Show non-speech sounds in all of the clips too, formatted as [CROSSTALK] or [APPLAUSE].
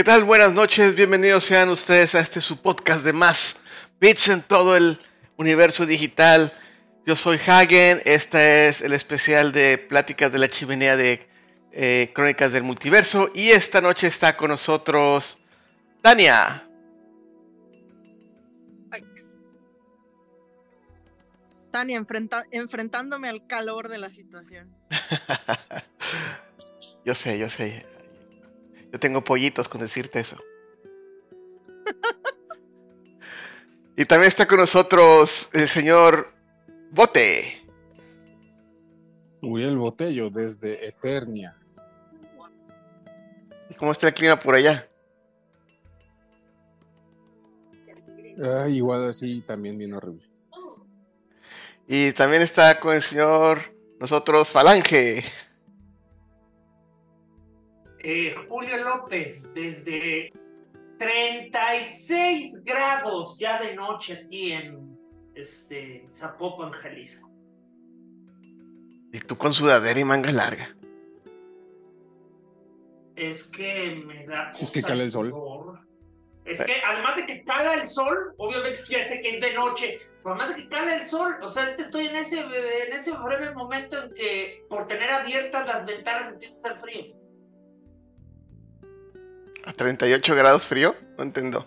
¿Qué tal? Buenas noches, bienvenidos sean ustedes a este su podcast de más bits en todo el universo digital. Yo soy Hagen, este es el especial de Pláticas de la Chimenea de eh, Crónicas del Multiverso y esta noche está con nosotros Tania. Tania, enfrentándome al calor de la situación. [LAUGHS] yo sé, yo sé. Yo tengo pollitos con decirte eso. [LAUGHS] y también está con nosotros el señor Bote. Uriel Botello desde Eternia. ¿Y cómo está el clima por allá? Ah, igual así también bien horrible. Y también está con el señor nosotros Falange. Eh, Julio López, desde 36 grados ya de noche aquí en este, Zapopan, Jalisco. ¿Y tú con sudadera y manga larga? Es que me da. Es que cala el sol. Es que además de que cala el sol, obviamente ya sé que es de noche, pero además de que cala el sol, o sea, estoy en ese, en ese breve momento en que por tener abiertas las ventanas empieza a hacer frío. ¿A 38 grados frío? No entiendo.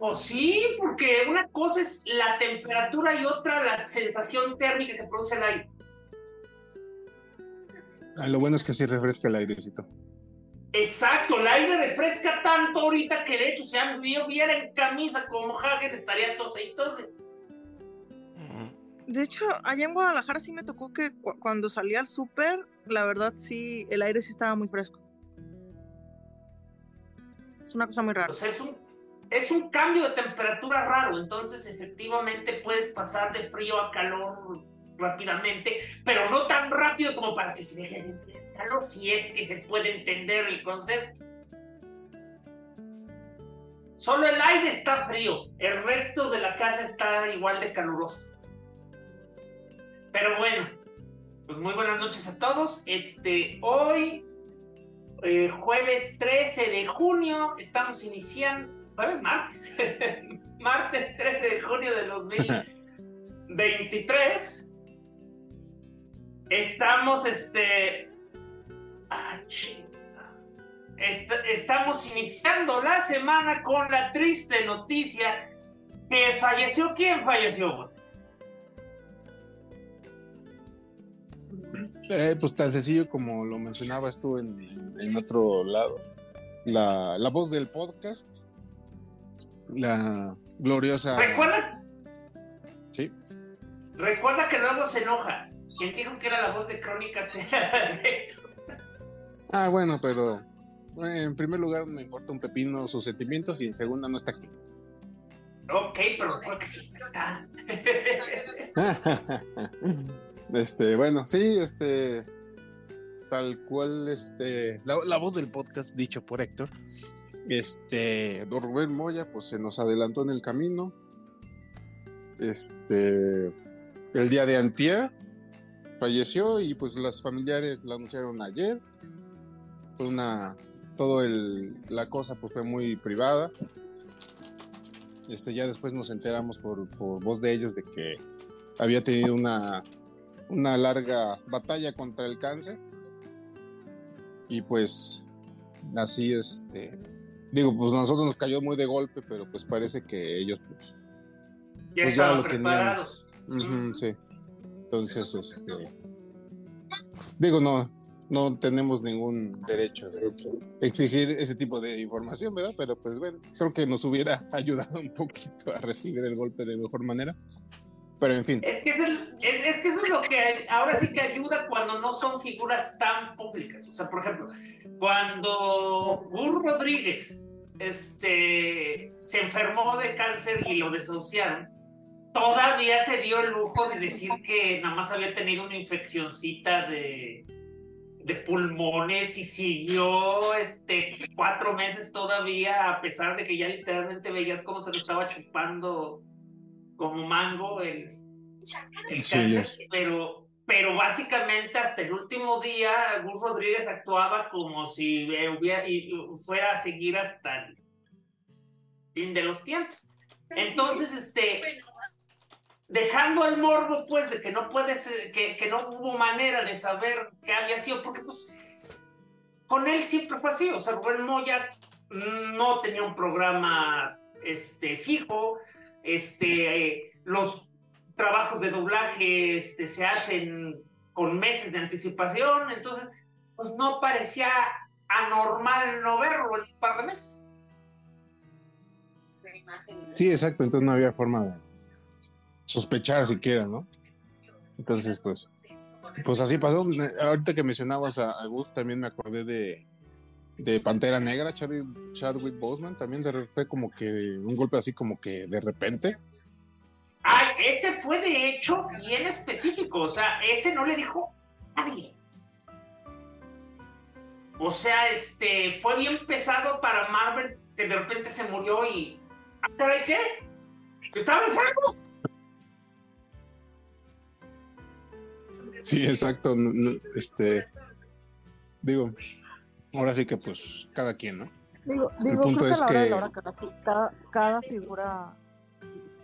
O pues sí, porque una cosa es la temperatura y otra la sensación térmica que produce el aire. Ah, lo bueno es que sí refresca el airecito. Exacto, el aire refresca tanto ahorita que de hecho si yo viera en camisa como Hagen estaría tose y tose. De hecho, allá en Guadalajara sí me tocó que cuando salí al súper, la verdad sí, el aire sí estaba muy fresco. Es una cosa muy rara. Pues es un, es un cambio de temperatura raro, entonces efectivamente puedes pasar de frío a calor rápidamente, pero no tan rápido como para que se deje de calor, si es que se puede entender el concepto. Solo el aire está frío, el resto de la casa está igual de caluroso. Pero bueno, pues muy buenas noches a todos. Este, hoy, eh, jueves 13 de junio, estamos iniciando, jueves, martes, [LAUGHS] martes 13 de junio de 2023. Estamos, este, ah, estamos iniciando la semana con la triste noticia que falleció. ¿Quién falleció? Eh, pues tan sencillo como lo mencionabas tú en, en otro lado. La, la voz del podcast, la gloriosa. Recuerda, Sí, recuerda que luego se enoja. Quien dijo que era la voz de Crónicas era ah, bueno, pero eh, en primer lugar me importa un pepino sus sentimientos y en segunda no está aquí. Ok, pero recuerda que sí está. [LAUGHS] [LAUGHS] este, bueno, sí, este, tal cual, este, la, voz del podcast dicho por Héctor, este, don Rubén Moya, pues se nos adelantó en el camino, este, el día de antier falleció y pues las familiares la anunciaron ayer, fue una, todo el, la cosa pues fue muy privada, este, ya después nos enteramos por, por voz de ellos de que había tenido una, una larga batalla contra el cáncer. Y pues así este digo, pues a nosotros nos cayó muy de golpe, pero pues parece que ellos pues Ya Pues ya lo tenían. preparados. ujú, sí. Entonces este digo, no no tenemos ningún derecho de exigir ese tipo de información, ¿verdad? Pero pues bueno, creo que nos hubiera [LAUGHS] ayudado un poquito a recibir el golpe de mejor manera. Pero en fin. Es que, es, eso es lo que ahora sí que ayuda cuando no son figuras tan públicas. O sea, por ejemplo, cuando Gur Rodríguez este, se enfermó de cáncer y lo desahuciaron, todavía se dio el lujo de decir que nada más había tenido una infeccioncita de, de pulmones y siguió este, cuatro meses todavía, a pesar de que ya literalmente veías cómo se lo estaba chupando como mango Sí, cáncer, es. pero, pero básicamente hasta el último día Gus Rodríguez actuaba como si hubiera, y, fuera a seguir hasta el fin de los tiempos. Entonces, este, dejando el morbo, pues, de que no puedes, que, que no hubo manera de saber qué había sido, porque pues con él siempre fue así, o sea, Rubén Moya no tenía un programa este, fijo, este, eh, los trabajos de doblaje este, se hacen con meses de anticipación, entonces pues no parecía anormal no verlo en un par de meses. Sí, exacto, entonces no había forma de sospechar siquiera, ¿no? Entonces, pues, pues así pasó. Ahorita que mencionabas a, a Gus, también me acordé de, de Pantera Negra, Chadwick, Chadwick Boseman, también de fue como que un golpe así como que de repente. Ay, ese fue de hecho bien específico, o sea, ese no le dijo a nadie. O sea, este, fue bien pesado para Marvel que de repente se murió y... ¿Ah, caray, qué? ¿Que estaba enfermo? Sí, exacto. este, digo, ahora sí que pues cada quien, ¿no? Digo, digo punto creo es que a la hora de que- la hora cada, cada, figura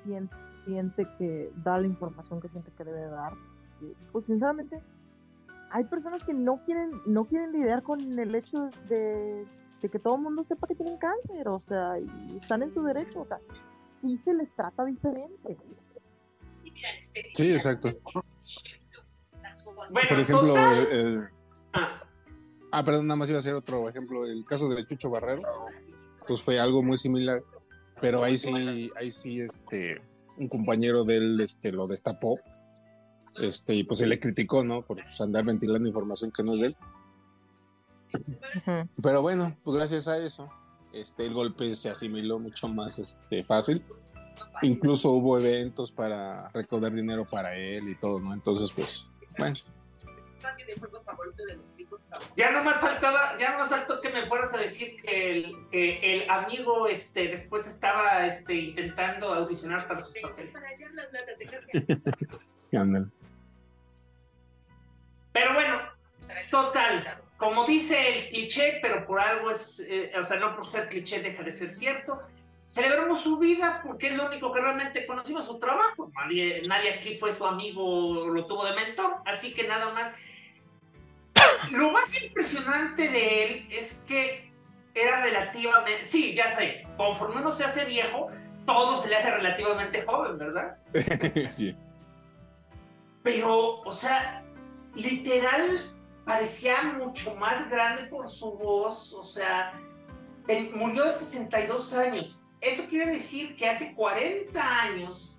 siente, siente que da la información que siente que debe dar. Pues sinceramente, hay personas que no quieren, no quieren lidiar con el hecho de, de que todo el mundo sepa que tienen cáncer, o sea, y están en su derecho, o sea, sí se les trata diferente. Sí, exacto. Bueno, Por ejemplo, total- el- el- Ah, Ah, perdón, nada más iba a hacer otro ejemplo. El caso de Chucho Barrero, pues fue algo muy similar, pero ahí sí, ahí sí, este, un compañero de él, este, lo destapó, este, y pues se le criticó, ¿no? Por pues, andar ventilando información que no es de él. Pero bueno, pues gracias a eso, este, el golpe se asimiló mucho más, este, fácil. Incluso hubo eventos para recaudar dinero para él y todo, ¿no? Entonces, pues, bueno. Ya no más faltaba, ya no más faltó que me fueras a decir que el, que el amigo este, después estaba este, intentando audicionar para sus papeles. [LAUGHS] ándale. total, como dice el cliché, pero por algo es, eh, o sea, no por ser cliché deja de ser cierto. Celebramos su vida porque es lo único que realmente conocimos, su trabajo. Nadie, nadie aquí fue su amigo, lo tuvo de mentor, así que nada más. Lo más impresionante de él es que era relativamente, sí, ya sé, conforme uno se hace viejo, todo se le hace relativamente joven, ¿verdad? [LAUGHS] sí. Pero, o sea, literal parecía mucho más grande por su voz, o sea, murió de 62 años. Eso quiere decir que hace 40 años,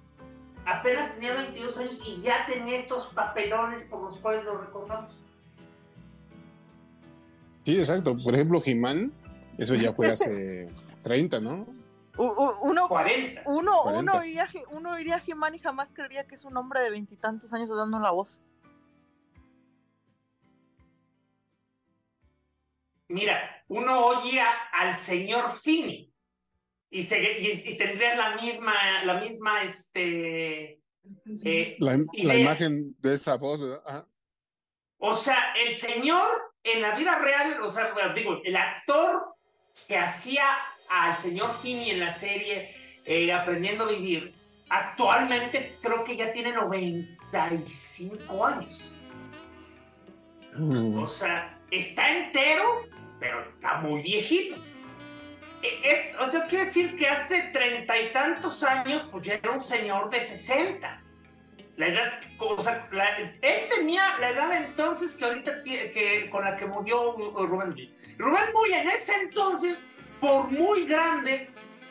apenas tenía 22 años y ya tenía estos papelones por los cuales lo recordamos. Sí, exacto. Por ejemplo, Jimán, eso ya fue hace [LAUGHS] 30, ¿no? Uno, 40. Uno, uno, iría, uno iría a Jimán y jamás creería que es un hombre de veintitantos años dando la voz. Mira, uno oye al señor Fini y, y, tendría la misma, la misma, este... Eh, la, imagen de esa voz, ¿verdad? O sea, el señor en la vida real, o sea, digo, el actor que hacía al señor Fini en la serie eh, Aprendiendo a Vivir, actualmente creo que ya tiene 95 años. Mm. O sea, está entero, pero está muy viejito. E, es, o sea, quiere decir que hace treinta y tantos años, pues ya era un señor de 60. La edad, o sea, él tenía la edad entonces que ahorita que, con la que murió Rubén Muy. Rubén Muy en ese entonces, por muy grande,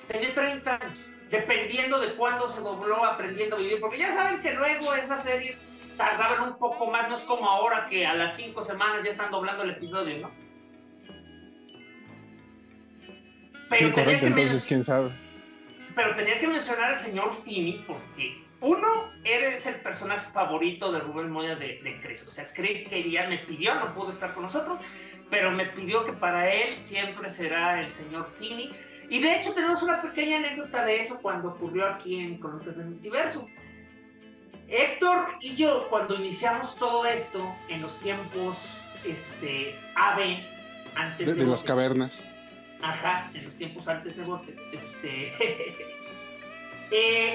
tenía 30 años, dependiendo de cuándo se dobló aprendiendo a vivir, porque ya saben que luego esas series tardaban un poco más, no es como ahora que a las cinco semanas ya están doblando el episodio, ¿no? Pero sí, correcto, entonces quién sabe. Pero tenía que mencionar al señor Fini porque uno, eres el personaje favorito de Rubén Moya de, de Chris. O sea, Chris quería, me pidió, no pudo estar con nosotros, pero me pidió que para él siempre será el señor Fini. Y de hecho tenemos una pequeña anécdota de eso cuando ocurrió aquí en Conectas del Multiverso. Héctor y yo, cuando iniciamos todo esto en los tiempos este, AVE, antes de, las cavernas. Ajá, en los tiempos antes de Bote. Este, [LAUGHS] eh,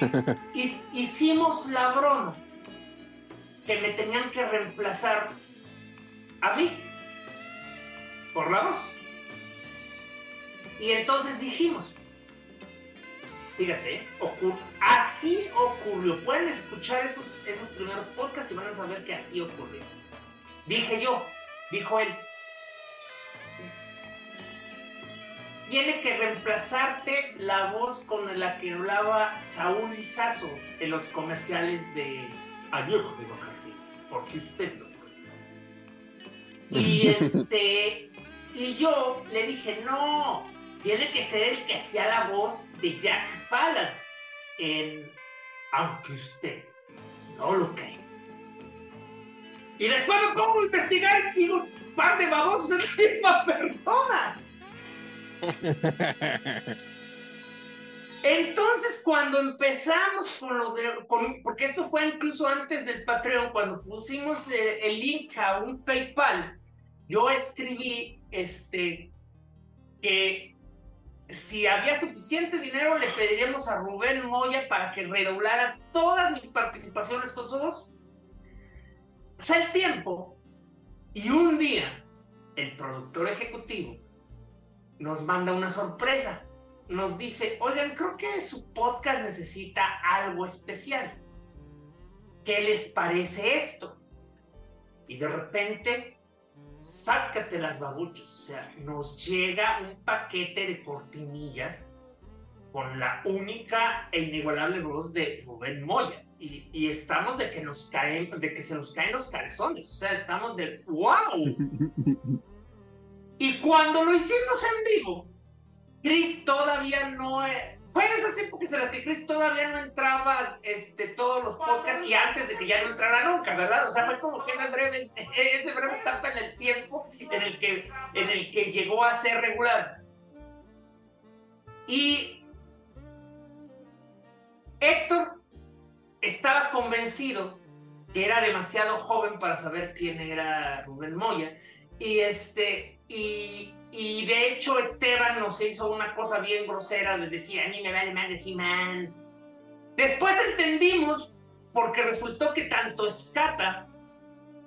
[LAUGHS] hicimos la broma que me tenían que reemplazar a mí por la voz. Y entonces dijimos, fíjate, así ocurrió. Pueden escuchar esos, esos primeros podcasts y van a saber que así ocurrió. Dije yo, dijo él, tiene que reemplazarte la voz con la que hablaba Saúl Lizazo en los comerciales de Añejo de Bacardi, porque usted lo Y [LAUGHS] este, y yo le dije, no, tiene que ser el que hacía la voz de Jack Palance en Aunque usted no lo cree. Y después me pongo a investigar y digo, par de babosos es la misma persona. Entonces, cuando empezamos con lo de, porque esto fue incluso antes del Patreon, cuando pusimos el, el, link a un PayPal, yo escribí este, que si había suficiente dinero, le pediríamos a Rubén Moya para que redoblara todas mis participaciones con su voz. Pasa el tiempo y un día el productor ejecutivo nos manda una sorpresa. Nos dice, oigan, creo que su podcast necesita algo especial. ¿Qué les parece esto? Y de repente, sácate las babuchas. O sea, nos llega un paquete de cortinillas con la única e inigualable voz de Rubén Moya. Y, estamos de que nos caen, de que se nos caen los calzones. O sea, estamos de wow. [LAUGHS] Y cuando lo hicimos en vivo, Chris todavía no... Fue esas épocas en las que Chris todavía no entraba este, todos los podcasts y antes de que ya no entrara nunca, ¿verdad? O sea, fue como que en breve, ese breve etapa en el tiempo en el, que, en el que llegó a ser regular. Y Héctor estaba convencido que era demasiado joven para saber quién era Rubén Moya Y este, y, y de hecho Esteban nos hizo una cosa bien grosera, le decía, a mí me vale madre He-Man. Después entendimos, porque resultó que tanto Scata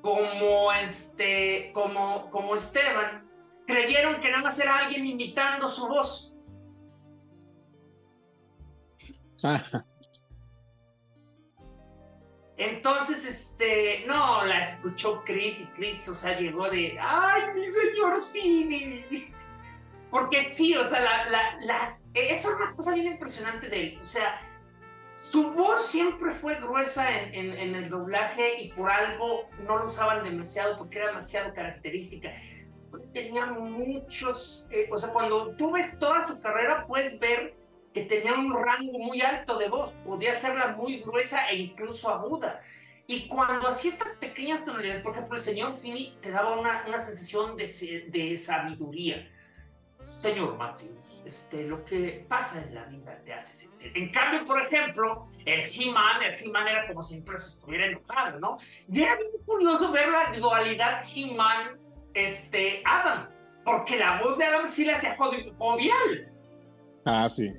como este, como, como Esteban, creyeron que nada más era alguien imitando su voz. Entonces, este, no, la escuchó Chris y Chris, o sea, llegó de, ay, mi señor Fini. Porque sí, o sea, la, la, la, eso es una cosa bien impresionante de él. O sea, su voz siempre fue gruesa en, en, en, el doblaje y por algo no lo usaban demasiado porque era demasiado característica. Tenía muchos, eh, o sea, cuando tú ves toda su carrera puedes ver que tenía un rango muy alto de voz, podía hacerla muy gruesa e incluso aguda. Y cuando hacía estas pequeñas tonalidades, por ejemplo, el señor Fini te daba una, una sensación de, de sabiduría. Señor Matthews, este, lo que pasa en la vida te hace sentir. En cambio, por ejemplo, el He-Man, el He-Man era como si siempre estuviera enojado, ¿no? Y era muy curioso ver la dualidad He-Man, este, Adam, porque la voz de Adam sí le hacía jovial. Ah, sí.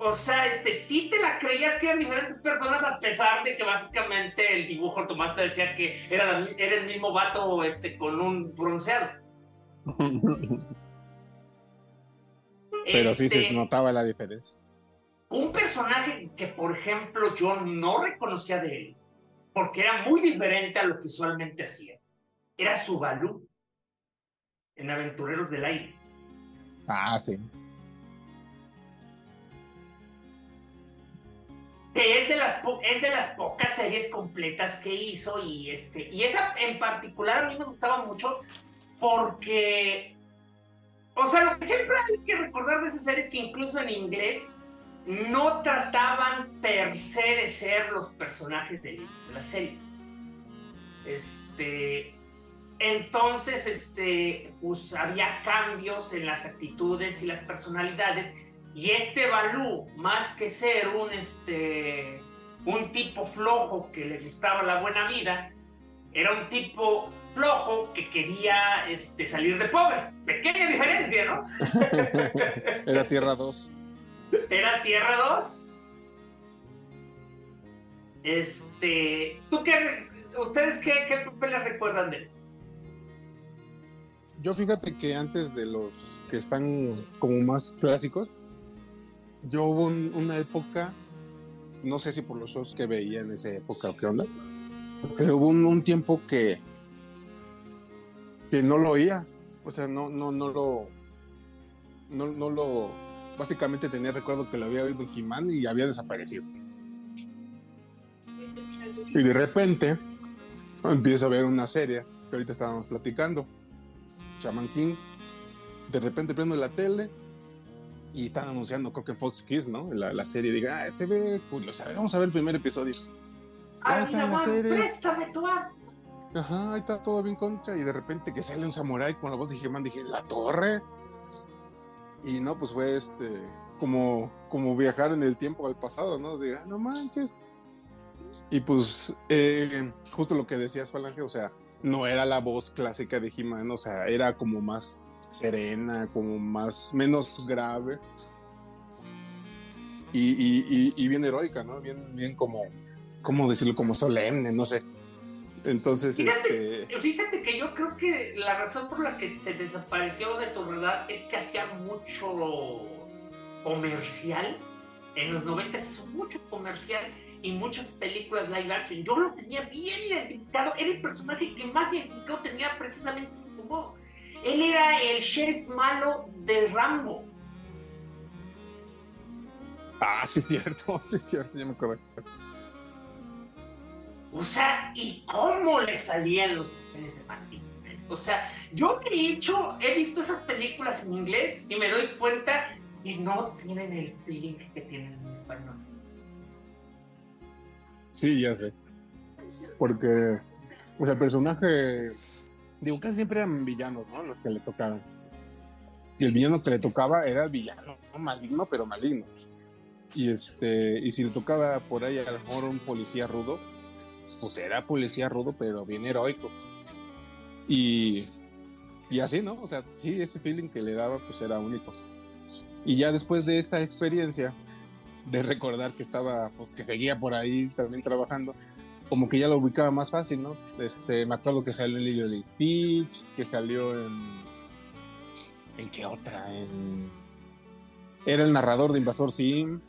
O sea, este, sí te la creías que eran diferentes personas a pesar de que básicamente el dibujo te decía que era, era el mismo vato este, con un bronceado. [LAUGHS] Pero sí se este, notaba la diferencia. Un personaje que, por ejemplo, yo no reconocía de él, porque era muy diferente a lo que usualmente hacía, era Subalu en Aventureros del Aire. Ah, sí. Que es de las, es de las pocas series completas que hizo y, este, y esa en particular a mí me gustaba mucho porque, o sea, lo que siempre hay que recordar de esa serie es que incluso en inglés no trataban per se de ser los personajes de la serie. Este, entonces, este, pues había cambios en las actitudes y las personalidades. Y este Balú, más que ser un, este, un tipo flojo que le gustaba la buena vida, era un tipo flojo que quería este, salir de pobre. Pequeña diferencia, ¿no? [LAUGHS] Era Tierra 2. Era Tierra 2. Este, ¿tú qué, ustedes qué, qué papeles recuerdan de él? Yo fíjate que antes de los que están como más clásicos, yo hubo una época, no sé si por los shows que veía en esa época o qué onda, pero hubo un tiempo que que no lo oía, o sea, no, no, no lo, no, no lo, básicamente tenía recuerdo que lo había oído en y había desaparecido. Y de repente empiezo a ver una serie que ahorita estábamos platicando, Shaman King. De repente prendo la tele y están anunciando, creo que Fox Kids, ¿no? La, la serie. Diga, ah, se ve curioso. vamos a ver el primer episodio. Ay, está la serie. préstame tu Ajá, ahí está todo bien concha. Y de repente que sale un samurái con la voz de He-Man, dije, la torre. Y no, pues fue este, como, como viajar en el tiempo al pasado, ¿no? De, ah, no manches. Y pues, eh, justo lo que decías, Falange, o sea, no era la voz clásica de He-Man, o sea, era como más serena, como más, menos grave. Y, y, y, bien heroica, ¿no? Bien, bien como, ¿cómo decirlo? Como solemne, no sé. Entonces, fíjate, este... fíjate que yo creo que la razón por la que se desapareció de tu verdad es que hacía mucho comercial. En los 90 se hizo mucho comercial y muchas películas live action. Yo lo tenía bien identificado. Era el personaje que más identificado tenía precisamente su voz. Él era el sheriff malo de Rambo. Ah, sí, cierto, [LAUGHS] sí, cierto, ya me acuerdo. O sea, ¿y cómo le salían los papeles de Martín? O sea, yo de hecho he visto esas películas en inglés y me doy cuenta que no tienen el feeling que tienen en español. Sí, ya sé. Porque, o sea, el personaje, digo, casi siempre eran villanos, ¿no? Los que le tocaban. Y el villano que le tocaba era el villano, ¿no? maligno, pero maligno. Y este, y si le tocaba por ahí a lo mejor un policía rudo, pues era policía rudo, pero bien heroico. Y, y así, ¿no? O sea, sí, ese feeling que le daba pues era único. Y ya después de esta experiencia, de recordar que estaba, pues que seguía por ahí también trabajando, como que ya lo ubicaba más fácil, ¿no? Este, me acuerdo que salió en Lilo de Stitch, que salió en... ¿En qué otra? En... Era el narrador de Invasor Sim.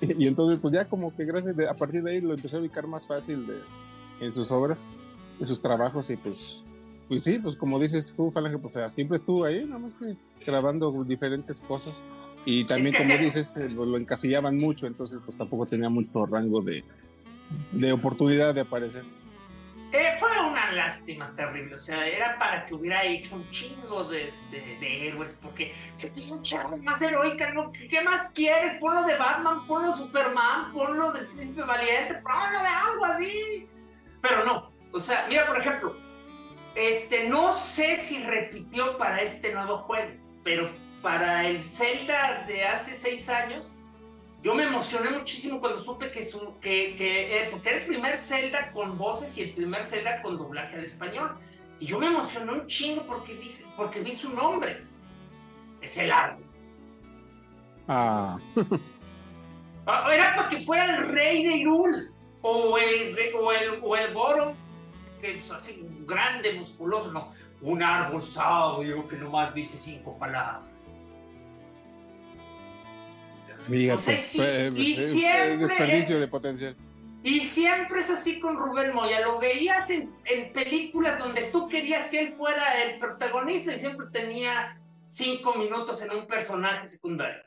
[LAUGHS] Y entonces, pues ya como que gracias a partir de ahí lo empecé a ubicar más fácil de, en sus obras, en sus trabajos y pues, pues sí, pues como dices tú, Falange, pues siempre estuvo ahí, nada más que grabando diferentes cosas. Y también, [LAUGHS] como dices, eh, lo, encasillaban mucho, entonces pues tampoco tenía mucho rango de, de oportunidad de aparecer. Eh, fue una lástima terrible, o sea, era para que hubiera hecho un chingo de, este, de héroes, porque que chavo más heroica, ¿no? ¿Qué, más quieres? Ponlo de Batman, ponlo de Superman, ponlo de Príncipe Valiente, ponlo de algo así. Pero no, o sea, mira, por ejemplo, este, no sé si repitió para este nuevo juego, pero para el Zelda de hace seis años, yo me emocioné muchísimo cuando supe que, su, que, que eh, porque era el primer Zelda con voces y el primer Zelda con doblaje al español. Y yo me emocioné un chingo porque, dije, porque vi su nombre. Es el árbol. Ah. [LAUGHS] ah. Era porque fuera el rey de Irul. O el, o el, o el Goro, que es así grande, musculoso, no. Un árbol sabio que nomás dice cinco palabras y siempre desperdicio de potencial. Y siempre es así con Rubén Moya. Lo veías en, en, películas donde tú querías que él fuera el protagonista y siempre tenía cinco minutos en un personaje secundario.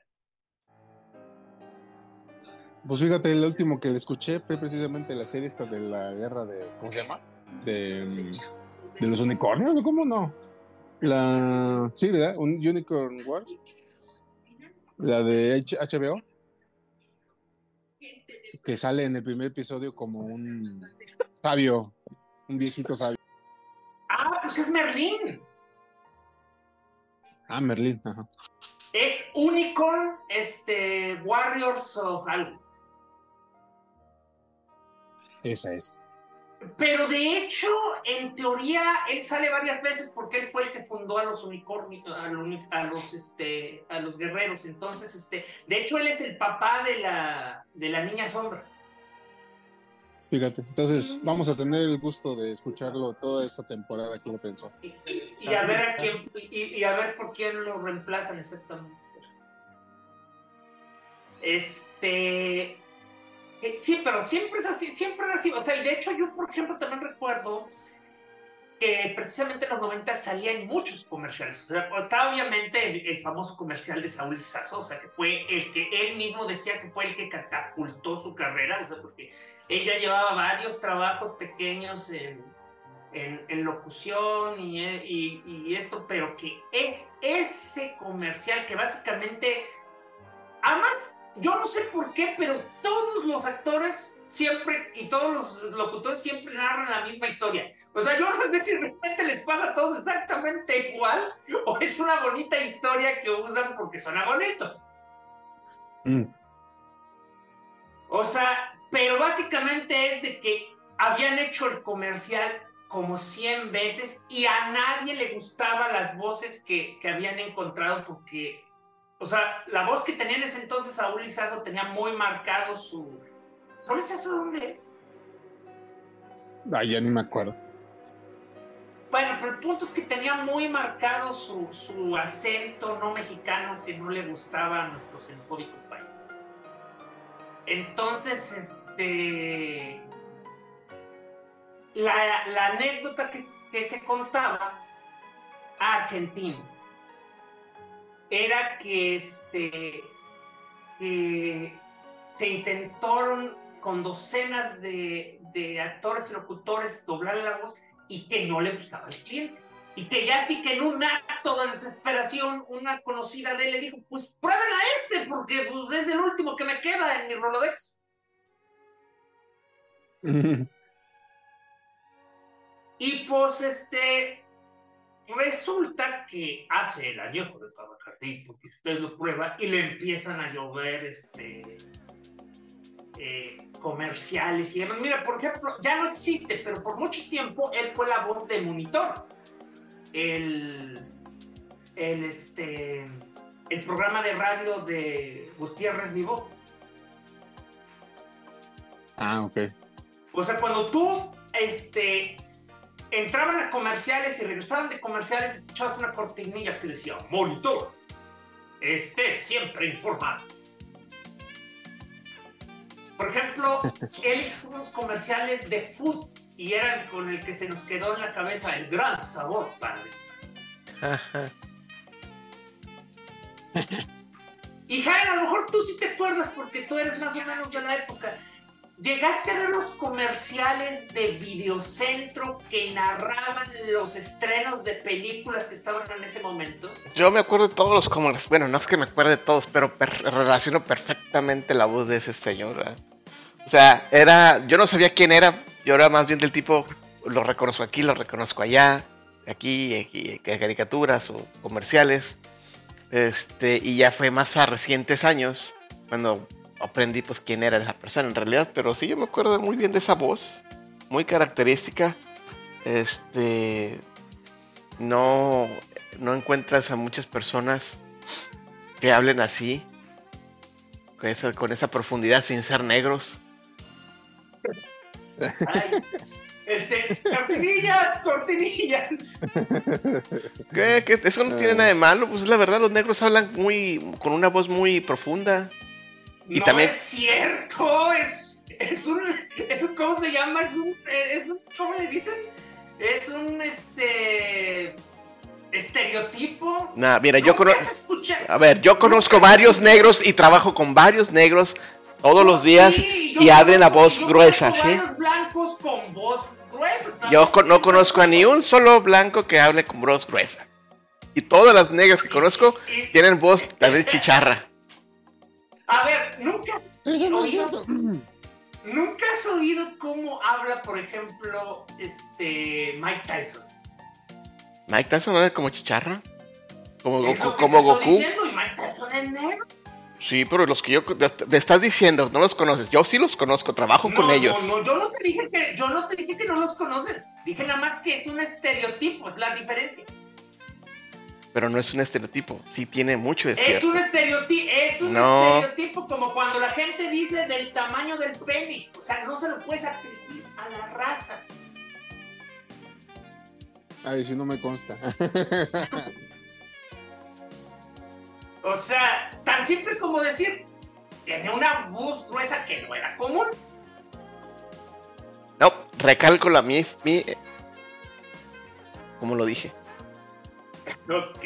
Pues fíjate, el último que le escuché fue precisamente la serie esta de la guerra de. ¿Cómo se llama? De, de los unicornios, ¿cómo no? La. Sí, ¿verdad? Un Unicorn Wars la de HBO, que sale en el primer episodio como un sabio, un viejito sabio. Ah, pues es Merlín. Ah, Merlín, ajá. Es Unicorn, este, Warriors o algo. Esa es. Pero de hecho, en teoría, él sale varias veces porque él fue el que fundó a los unicornios, a los, este, a los guerreros. Entonces, este, de hecho, él es el papá de la, de la niña sombra. Fíjate, entonces vamos a tener el gusto de escucharlo toda esta temporada que lo pensó. Y, a ver a quién, y, a ver por quién lo reemplazan exactamente. Este, sí, pero siempre es así, siempre es así. O sea, de hecho yo, por ejemplo, también recuerdo que precisamente en los 90 salían muchos comerciales. O sea, estaba obviamente el, famoso comercial de Saúl Sasso, o sea, que fue el que él mismo decía que fue el que catapultó su carrera, o sea, porque ella llevaba varios trabajos pequeños en, en, locución y, y, y, esto, pero que es ese comercial que básicamente, además yo no sé por qué, pero todos los actores siempre y todos los locutores siempre narran la misma historia. O sea, yo no sé si de repente les pasa a todos exactamente igual o es una bonita historia que usan porque suena bonito. Mm. O sea, pero básicamente es de que habían hecho el comercial como 100 veces y a nadie le gustaban las voces que, que habían encontrado porque o sea, la voz que tenía en ese entonces Saúl Lizardo tenía muy marcado su... ¿Sabes eso dónde es? Ay, ya ni me acuerdo. Bueno, pero el punto es que tenía muy marcado su, su acento no mexicano que no le gustaba a nuestro xenofóbico país. Entonces, este... La, la anécdota que, que se contaba a argentino era que este, se intentaron con docenas de, actores y locutores doblar la voz y que no le gustaba al cliente. Y que ya sí que en un acto de desesperación, una conocida de él le dijo, pues prueben a este, porque pues, es el último que me queda en mi Rolodex. y pues este, Resulta que hace el añejo de Tabacardí, porque usted lo prueba, y le empiezan a llover este, eh, comerciales y demás. Mira, por ejemplo, ya no existe, pero por mucho tiempo él fue la voz de Monitor. El, el, este, el programa de radio de Gutiérrez Vivo. Ah, ok. O sea, cuando tú este, entraban a comerciales y regresaban de comerciales, escuchabas una cortinilla que decía, monitor, esté siempre informado. Por ejemplo, [LAUGHS] él hizo unos comerciales de food y eran con el que se nos quedó en la cabeza el gran sabor, padre. y Jaime, a lo mejor tú sí te acuerdas porque tú eres más o menos de la época. ¿Llegaste a ver los comerciales de Videocentro que narraban los estrenos de películas que estaban en ese momento? Yo me acuerdo de todos los comerciales. Bueno, no es que me acuerde de todos, pero relaciono perfectamente la voz de ese señor. O sea, era. Yo no sabía quién era. Yo era más bien del tipo. Lo reconozco aquí, lo reconozco allá. Aquí, aquí, caricaturas o comerciales. Este, y ya fue más a recientes años. Cuando aprendí pues quién era esa persona en realidad, pero sí yo me acuerdo muy bien de esa voz, muy característica. Este no no encuentras a muchas personas que hablen así con esa, con esa profundidad sin ser negros. este, cortinillas, cortinillas. ¿Qué? ¿Qué? Eso no tiene nada de malo, pues la verdad los negros hablan muy con una voz muy profunda. Y no también... es cierto, es, es un, [LAUGHS] ¿cómo se llama? Es un, es un, ¿cómo le dicen? Es un, este, estereotipo. Nah, mira, yo conozco, a ver, yo conozco varios negros y trabajo con varios negros todos los días y abren la voz gruesa, ¿sí? blancos con voz gruesa. Yo no conozco a ni un solo blanco que hable con voz gruesa. Y todas las negras que conozco tienen voz [LAUGHS] vez chicharra. A ver, nunca. Eso no es cierto. ¿Nunca has oído cómo habla, por ejemplo, este Mike Tyson? Mike Tyson no es como chicharra. Como Goku. Como Goku. Diciendo, y Mike Tyson es negro. Sí, pero los que yo te estás diciendo, no los conoces. Yo sí los conozco, trabajo con ellos. No, no, yo no te dije que, yo no te dije que no los conoces. Dije nada más que es un estereotipo, es la diferencia pero no es un estereotipo, sí tiene mucho de Es un estereotipo, es un estereotipo como cuando la gente dice del tamaño del pene, o sea, no se lo puedes atribuir a la raza. Ay, si no me consta. [LAUGHS] o sea, tan simple como decir, tiene una voz gruesa que no era común. No, recalco la mi, mi como lo dije. Ok.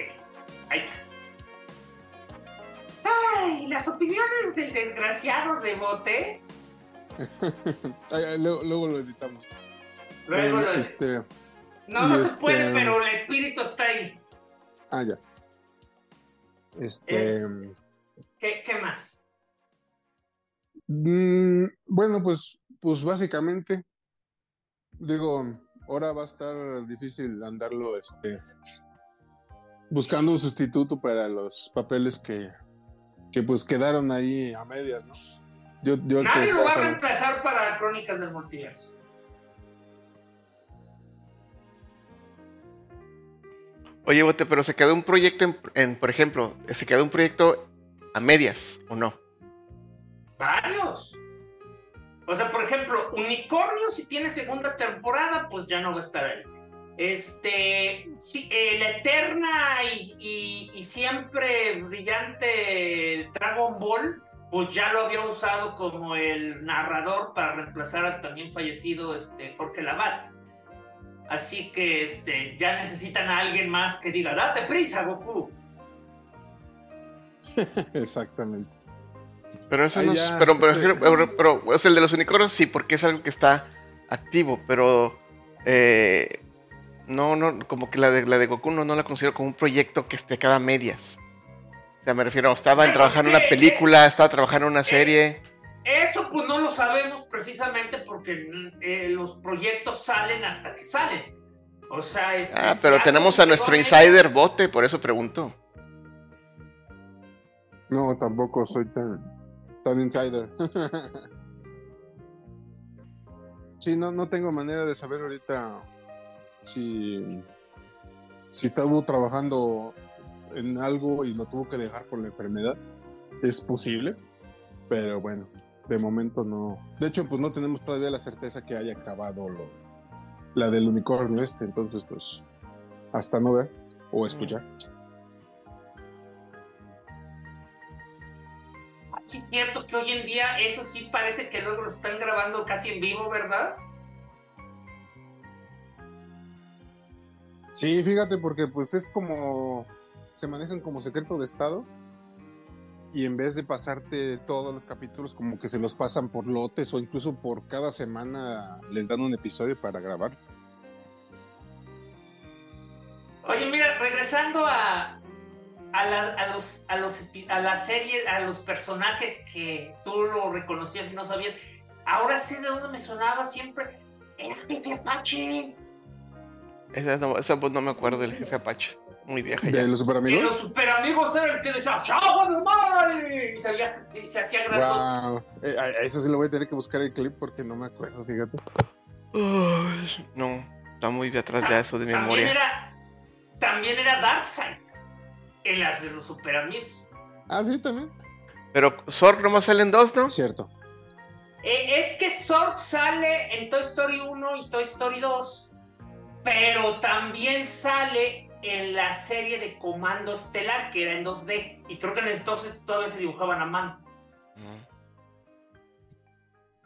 Ay, las opiniones del desgraciado de Bote. [LAUGHS] luego, lo editamos. Luego lo este, No, no se puede, este, pero el espíritu está ahí. Ah, ya. Este. ¿Qué, ¿Qué, más? Mm, bueno, pues, pues básicamente, digo, ahora va a estar difícil andarlo este, buscando un sustituto para los papeles que, que pues quedaron ahí a medias, ¿no? Yo, yo Nadie lo va a reemplazar para Crónicas del Multiverso. Oye, Bote, pero se quedó un proyecto en, por ejemplo, se quedó un proyecto a medias, ¿o no? Varios. O sea, por ejemplo, Unicornio, si tiene segunda temporada, pues ya no va a estar ahí. Este, sí, eh, la eterna y, siempre brillante Dragon Ball, pues ya lo había usado como el narrador para reemplazar al también fallecido este, Jorge Labat. Así que este, ya necesitan a alguien más que diga, date prisa, Goku. [LAUGHS] Exactamente. Pero eso no es, pero, pero, es el de los unicornios sí, porque es algo que está activo, pero eh, no, no, como que la de, la de Goku no, no la considero como un proyecto que esté cada medias. O sea, me refiero, estaba trabajando en una película, estaba trabajando en una serie. Eso pues no lo sabemos precisamente porque eh, los proyectos salen hasta que salen. O sea, es, Ah, pero tenemos a nuestro insider bote, por eso pregunto. No, tampoco soy tan, tan insider. [LAUGHS] Sí, no, no tengo manera de saber ahorita si, si estaba trabajando en algo y lo tuvo que dejar por la enfermedad. Es posible, pero bueno, de momento no. De hecho, pues no tenemos todavía la certeza que haya acabado lo, la del unicornio este, entonces pues hasta no ver o escuchar. Sí, cierto que hoy en día eso sí parece que luego lo están grabando casi en vivo, ¿verdad? Sí, fíjate, porque pues es como, se manejan como secreto de Estado y en vez de pasarte todos los capítulos como que se los pasan por lotes o incluso por cada semana les dan un episodio para grabar. Oye, mira, regresando a, a, la, a, los, a, los, a la serie, a los personajes que tú lo reconocías y no sabías, ahora sé de dónde me sonaba siempre. Era Jefe Apache. Esa, no, esa voz no me acuerdo del jefe Apache. Muy vieja ya. ¿De los super Y los amigos? super amigos era el que decía ¡Chavo del mar! Y se, se- se hacía grande. Wow. Eh, a- eso sí lo voy a tener que buscar el clip porque no me acuerdo, fíjate. Uy, no, está muy atrás de eso de También memoria. era, también era Darkseid en las de los super amigos. Ah, sí, también. Pero Zorg nomás salen dos, ¿no? Cierto. Eh, es que Zorg sale en Toy Story 1 y Toy Story 2, pero también sale en la serie de Comando Estelar, que era en 2D, y creo que en entonces todavía se dibujaban a mano.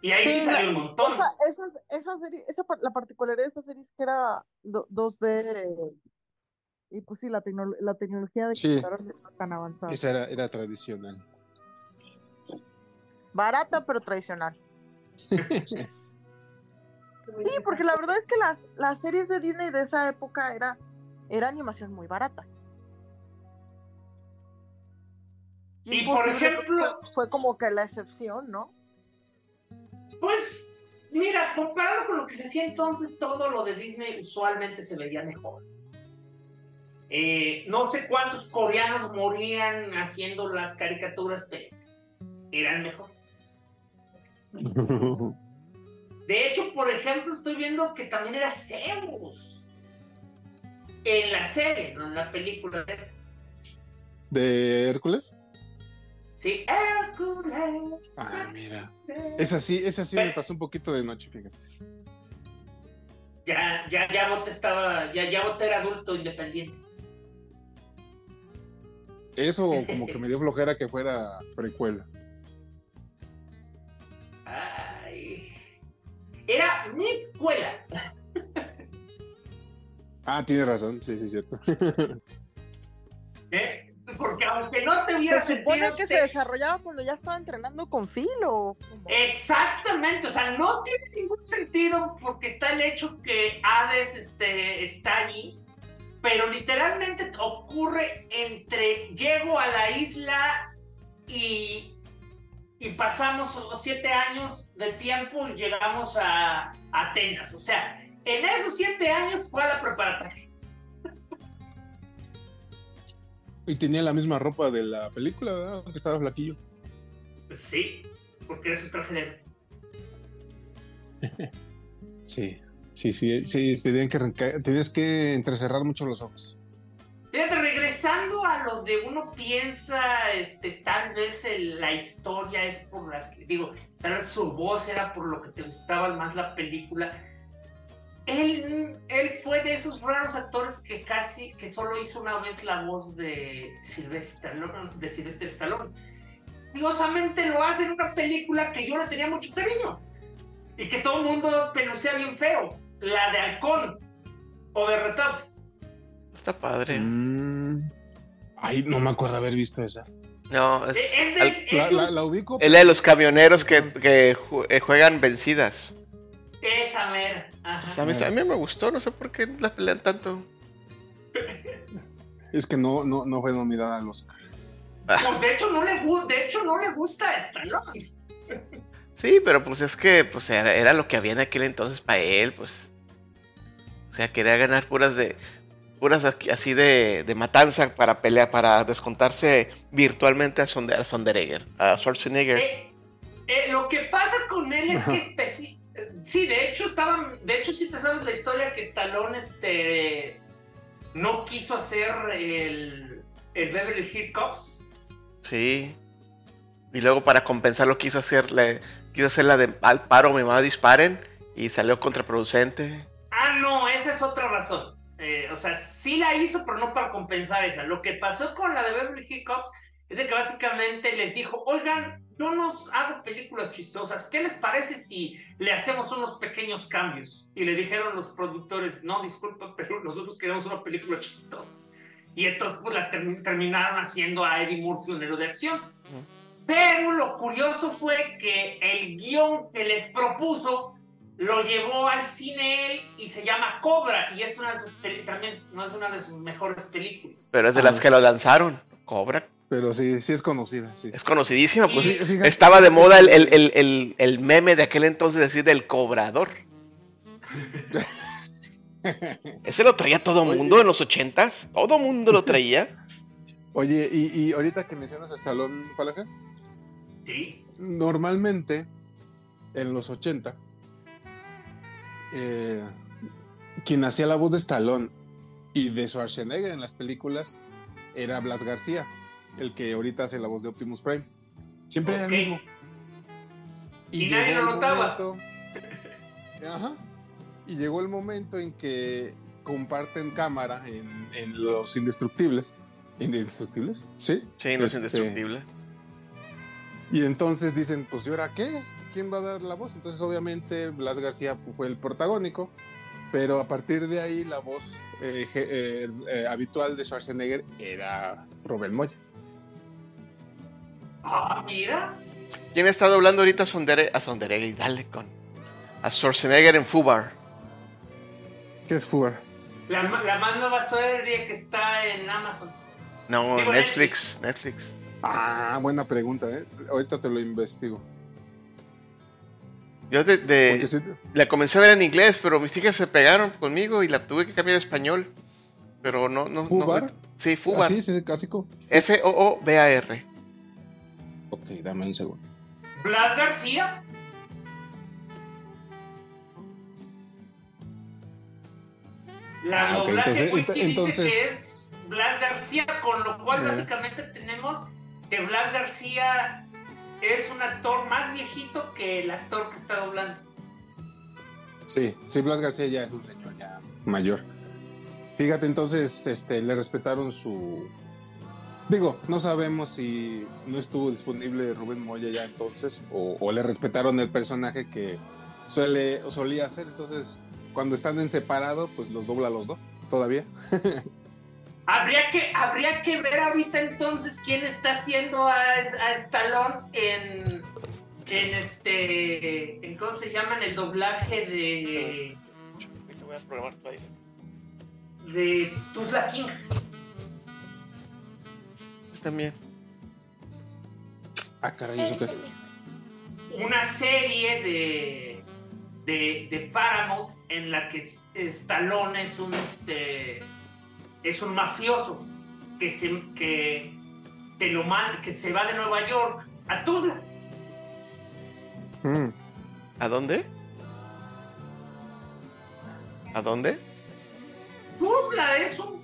Y ahí sí, Sí, salió la- un montón. Esa, esas- esa serie, esa, par- la particularidad de esa serie es que era do- 2D y pues sí, la, tecno- la tecnología de Sí. computadoras no estaba tan avanzada. Esa era, era tradicional. Barata pero tradicional. [LAUGHS] Sí, porque la verdad es que las, las series de Disney de esa época era, era animación muy barata. Y por ejemplo- fue, fue como que la excepción, ¿no? Pues, mira, comparado con lo que se hacía entonces, todo lo de Disney usualmente se veía mejor. Eh, no sé cuántos coreanos morían haciendo las caricaturas, pero eran mejor. [LAUGHS] De hecho, por ejemplo, estoy viendo que también era Zeus en la serie, no en la película. de- ¿De Hércules? Sí, Hércules. Ah, mira. Esa sí, esa sí me pasó un poquito de noche, fíjate. Ya, ya, ya Bote estaba, ya, ya Bote era adulto independiente. Eso como que [LAUGHS] me dio flojera que fuera precuela. Era mi escuela. [LAUGHS] Ah, tiene razón, sí, sí, es cierto. [LAUGHS] ¿eh? Porque aunque no te hubiera Se supone sentido, que te- se desarrollaba cuando ya estaba entrenando con Phil o cómo? Exactamente, o sea, no tiene ningún sentido porque está el hecho que Hades este, está allí, pero literalmente ocurre entre llego a la isla y, y pasamos los siete años de tiempo y llegamos a, a Atenas. O sea, en esos siete años fue a la preparatoria. Y tenía la misma ropa de la película, ¿verdad? Aunque estaba flaquillo. Pues sí, porque era traje de... [LAUGHS] Sí, sí, sí, sí, tenían que tenías que entrecerrar mucho los ojos. Fíjate, regresando a lo de uno piensa, este, tal vez el- la historia es por la que, digo, tal vez su voz era por lo que te gustaba más la película. Él, él fue de esos raros actores que casi, que solo hizo una vez la voz de Sylvester Stallone. De Sylvester Stallone. Curiosamente lo hace en una película que yo le tenía mucho cariño y que todo el mundo pelucea bien feo, la de Halcón, Over the Top. Está padre. Mm. Ay, no me acuerdo haber visto esa. No, es, Es de, Al- es La, la- la ubico. es la de los camioneros que, que eh, juegan vencidas. Esa mera. Ajá. O sea, a, mí, a mí me gustó, no sé por qué la pelean tanto. Es que no, no, no fue nominada al Oscar. No, de hecho no le de hecho no le gusta a Stallone. Sí, pero pues es que pues era, era lo que había en aquel entonces para él, pues. O sea, quería ganar puras de puras así de, de matanza para pelear, para descontarse virtualmente a, Sonde, a Sonderegger, a Schwarzenegger. Eh, eh, lo que pasa con él es que [LAUGHS] especi- sí, de hecho estaban, de hecho sí te sabes la historia que Stallone este no quiso hacer el, el Beverly Hills Cops. Sí. Y luego para compensarlo quiso hacerle, quiso hacer la de al paro me va disparen y salió contraproducente. Ah, no, esa es otra razón. Eh, o sea, sí la hizo, pero no para compensar esa. Lo que pasó con la de Beverly Hills Cops es de que básicamente les dijo, oigan, yo nos hago películas chistosas, ¿qué les parece si le hacemos unos pequeños cambios? Y le dijeron los productores, no, disculpa, [LAUGHS] pero nosotros queremos una película chistosa. Y entonces pues, la terminaron haciendo a Eddie Murphy un héroe de acción. Pero lo curioso fue que el guion que les propuso lo llevó al cine él y se llama Cobra y es una de sus también no es una de sus mejores películas. Pero es de las ah. que lo lanzaron, Cobra. Pero sí, sí es conocida, sí. Es conocidísima, pues estaba de moda el, el, el, el, meme de aquel entonces decir del cobrador. [LAUGHS] Ese lo traía todo mundo en los ochentas, todo mundo lo traía. [LAUGHS] Oye, y, y ahorita que mencionas a Stallone, Palaja. Sí. Normalmente, en los ochenta, eh, quien hacía la voz de Stallone y de Schwarzenegger en las películas era Blas García, el que ahorita hace la voz de Optimus Prime. Siempre era el mismo. Y, nadie lo notaba. [LAUGHS] ajá, y llegó el momento en que comparten cámara en, Los Indestructibles. ¿Indestructibles? Sí. Sí, Los este, Indestructibles. Y entonces dicen, pues ¿y ahora qué? Quién va a dar la voz. Entonces, obviamente, Blas García fue el protagónico, pero a partir de ahí la voz eh, eh, eh, habitual de Schwarzenegger era Robert Moya. Ah, mira. ¿Quién está doblando ahorita a Sondere, a y dale con a Schwarzenegger en Fubar? ¿Qué es Fubar? La, la más nueva serie que está en Amazon. No, Netflix, Netflix. Ah, buena pregunta, ¿eh? Ahorita te lo investigo. Yo de, la comencé a ver en inglés, pero mis hijas se pegaron conmigo y la tuve que cambiar a español. Pero no, no, ¿Fubar? sí, Fubar. sí, sí, es clásico. F-O-O-B-A-R. Ok, dame un segundo. Blas García. La ah, doblaje entonces, dice que es Blas García, con lo cual básicamente tenemos que Blas García es un actor más viejito que el actor que está doblando. Sí, sí, Blas García ya es un señor ya mayor. Fíjate, entonces este, le respetaron su... Digo, no sabemos si no estuvo disponible Rubén Moya ya entonces o, le respetaron el personaje que suele o solía hacer. Entonces, cuando están en separado, pues los dobla los dos todavía. [LAUGHS] Habría que, habría que ver ahorita entonces quién está haciendo a, a Stallone en, en este, en cómo se llama, en el doblaje de... voy a programar De Tuzla King. También. Ah, caray, ¿eso qué? Una serie de, de, de Paramount en la que Stallone es un este es un mafioso que se, que, lo que se va de Nueva York a Tuzla. Mm. ¿A dónde? ¿A dónde? Tuzla es un.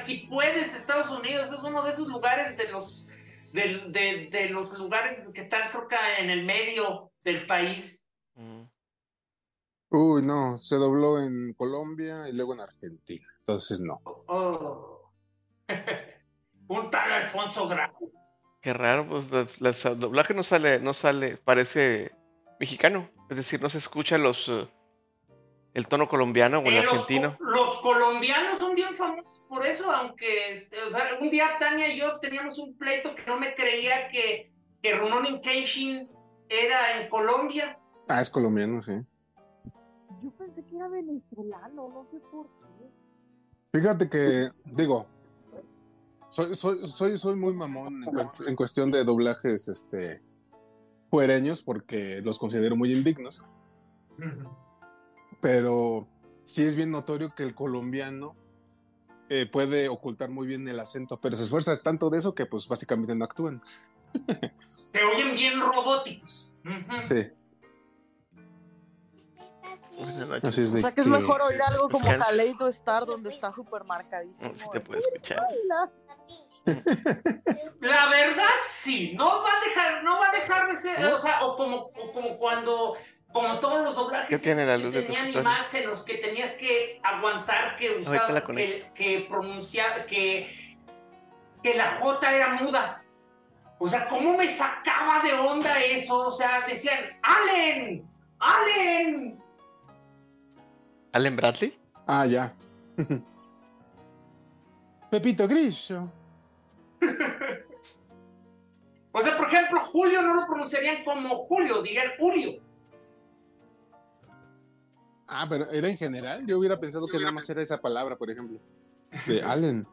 si puedes, Estados Unidos es uno de esos lugares de los de, los lugares que están creo en el medio del país. Mm. Uy, no, se dobló en Colombia y luego en Argentina. Entonces no. Oh. [LAUGHS] Un tal Alfonso Graco. Qué raro, pues el doblaje no sale, no sale, parece mexicano. Es decir, no se escucha los eh, el tono colombiano o el eh, argentino. Los, colombianos son bien famosos por eso, aunque este, o sea, un día Tania y yo teníamos un pleito que no me creía que, que Runonin Kenshin era en Colombia. Ah, es colombiano, sí. Yo pensé que era venezolano, no sé por qué. Fíjate que, digo, soy, soy, soy, soy muy mamón en, cuestión de doblajes este, puereños porque los considero muy indignos. Pero sí es bien notorio que el colombiano eh, puede ocultar muy bien el acento, pero se esfuerza tanto de eso que pues básicamente no actúan. Se oyen bien robóticos. Sí. Buenas noches. Así es O de sea que es que- mejor oír algo como. Kaleido Star donde está súper marcadísimo. Sí te puedo escuchar. La verdad, sí, no va a dejar, no va a dejar de ser, o sea, o como, o como cuando, como todos los doblajes ¿Qué tiene la luz que de tu tenían? IMAX en los que tenías que aguantar que usaba, que, que pronunciar, que, que la J era muda. O sea, ¿cómo me sacaba de onda eso? O sea, decían, ¡Allen! ¡Allen! ¿Allen Bradley? Ah, ya. [LAUGHS] Pepito Grillo. [LAUGHS] O sea, por ejemplo, Julio no lo pronunciarían como Julio, dirían Julio. Ah, pero era en general. Yo hubiera pensado que nada más era esa palabra, por ejemplo. De [LAUGHS] Allen.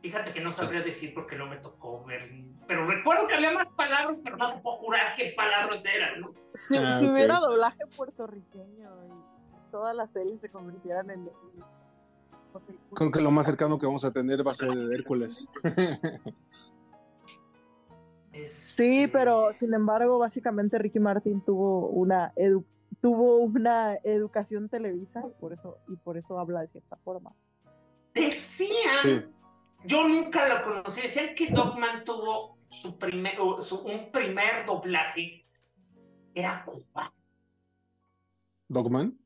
Fíjate que no sabría decir porque no me tocó ver. Pero recuerdo que había más palabras, pero no te puedo jurar qué palabras eran, ¿no? Si, Ah, si ok. hubiera doblaje puertorriqueño y todas las series se convirtieran en. Creo que lo más cercano que vamos a tener va a ser Hércules. Sí, Este, pero sin embargo, básicamente Ricky Martin tuvo una edu- tuvo una educación televisa y por eso y por eso habla de cierta forma. Decían, Sí. yo nunca lo conocí, decían que Dogman tuvo su primer, su- un primer doblaje. Era Cuba. Dogman.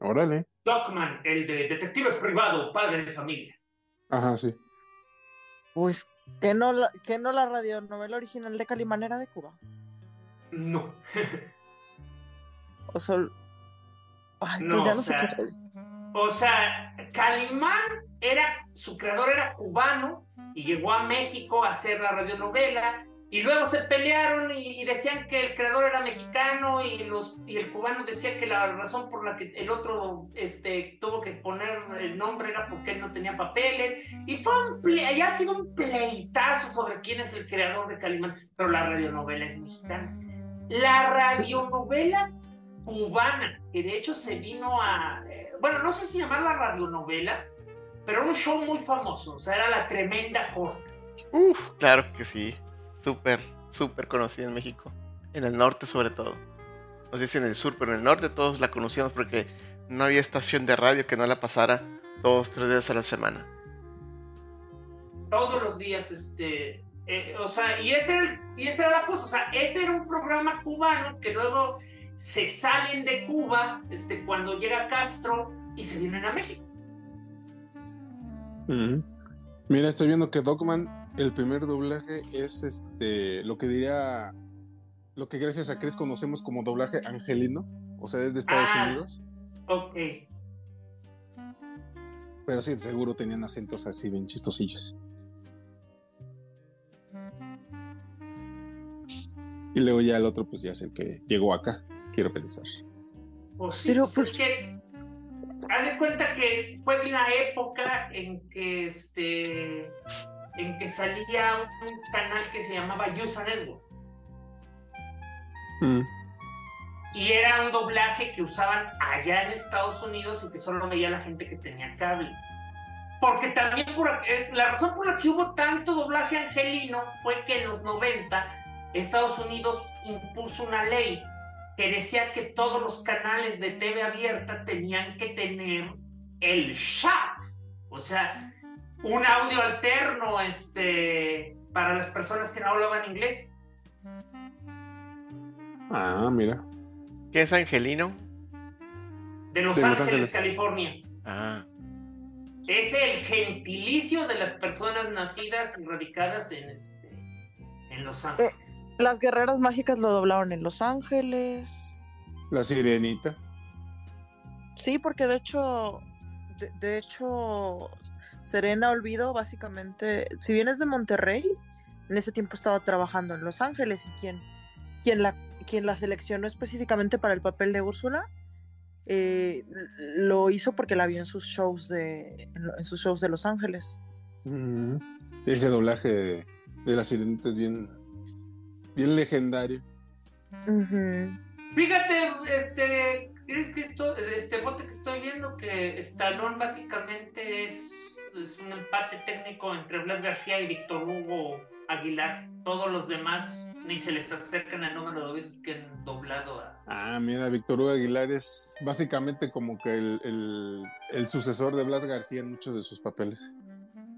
Órale. Dogman, el de detective privado, padre de familia. Ajá, sí. Pues que no la, que no la radionovela original de Calimán era de Cuba. No, O sol... Ay, No, pues ya o no sé sea, qué. O sea, Calimán era, su creador era cubano y llegó a México a hacer la radionovela y luego se pelearon y, y decían que el creador era mexicano y, los, y el cubano decía que la razón por la que el otro este, tuvo que poner el nombre era porque él no tenía papeles y fue un ple- ha sido un pleitazo sobre quién es el creador de Calimán, pero la radionovela es mexicana. La radionovela cubana, que de hecho se vino a, eh, bueno, no sé si llamarla radionovela, pero era un show muy famoso, o sea, era la tremenda corte. Uf, claro que sí. Súper, súper conocida en México. En el norte sobre todo. No sé si en el sur, pero en el norte todos la conocíamos porque no había estación de radio que no la pasara dos, tres días a la semana. Todos los días, este, eh, o sea, y ese, y esa era la cosa, o sea, ese era un programa cubano que luego se salen de Cuba, este, cuando llega Castro y se vienen a México. Mira, estoy viendo que Dogman, el primer doblaje es este, lo que diría, lo que gracias a Chris conocemos como doblaje angelino, o sea, es de Estados Ah. Unidos, Ok. pero sí, seguro tenían acentos así bien chistosillos. Y luego ya el otro, pues ya es el que llegó acá, quiero pensar. Pues sí, Pero, pues pues- es que haz de cuenta que fue la época en que este en que salía un canal que se llamaba USA Network Mm. y era un doblaje que usaban allá en Estados Unidos y que solo veía la gente que tenía cable. Porque también por, eh, la razón por la que hubo tanto doblaje angelino fue que en los 90 Estados Unidos impuso una ley que decía que todos los canales de TV abierta tenían que tener el chat, o sea, un audio alterno este, para las personas que no hablaban inglés. Ah, mira. ¿Qué es Angelino? De Los, De Los Ángeles. California. Ah, Es el gentilicio de las personas nacidas y radicadas en, este, en Los Ángeles. Las guerreras mágicas lo doblaron en Los Ángeles. La sirenita. Sí, porque de hecho, de, de hecho, Serena Olvido, básicamente, si bien es de Monterrey, en ese tiempo estaba trabajando en Los Ángeles y quien, quien, la, quien la seleccionó específicamente para el papel de Úrsula, eh, lo hizo porque la vio en sus shows de, en, sus shows de Los Ángeles. Mm. El doblaje de, de la sirenita es bien, bien legendario. Fíjate, este, es que esto, este bote que estoy viendo que Stallone básicamente es es un empate técnico entre Blas García y Víctor Hugo Aguilar. Todos los demás ni se les acercan el número de veces que han doblado a. Ah, mira, Víctor Hugo Aguilar es básicamente como que el, el, el sucesor de Blas García en muchos de sus papeles.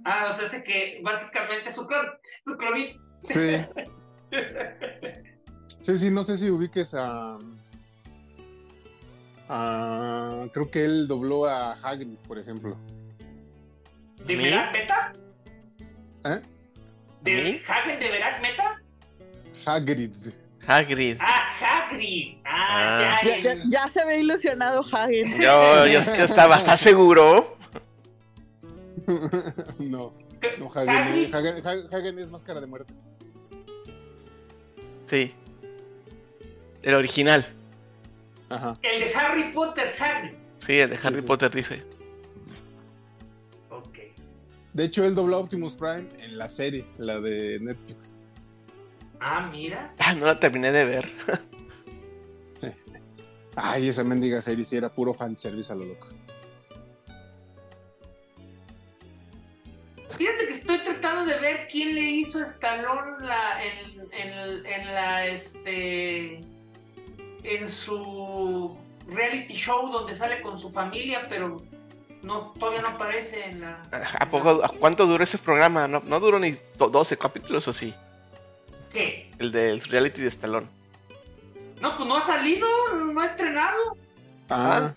Ah, o sea, hace que básicamente su, clon, su clonito. Sí. [LAUGHS] Sí, sí, no sé si ubiques a. a- creo que él dobló a Hagrid, por ejemplo. ¿De. Verac Meta? ¿Eh? ¿De. Hagen de Verac Meta? Hagrid. Hagrid. Ah, Hagrid. Ah, Ah. ya, Ya, se ve ilusionado Hagen. [LAUGHS] Yo, yo estaba, ¿estás seguro? [LAUGHS] no, no, Hagrid. Hagen, Hagen, Hagen- Hagen es máscara de muerte. Sí. El original. Ajá. El de Harry Potter, Hagrid. Sí, el de Sí, Harry sí. Potter dice. De hecho, él dobló Optimus Prime en la serie, la de Netflix. Ah, mira. Ah, no la terminé de ver. [LAUGHS] Ay, esa mendiga serie sí era puro fanservice a lo loco. Fíjate que estoy tratando de ver quién le hizo a Stallone la, en, en- en la este en su reality show donde sale con su familia, pero no todavía no aparece en la. ¿A poco, ¿Cuánto duró ese programa? No, no duró ni do- 12 capítulos o sí. ¿Qué? El del reality de Stallone. No, pues no ha salido, no ha estrenado. Ah,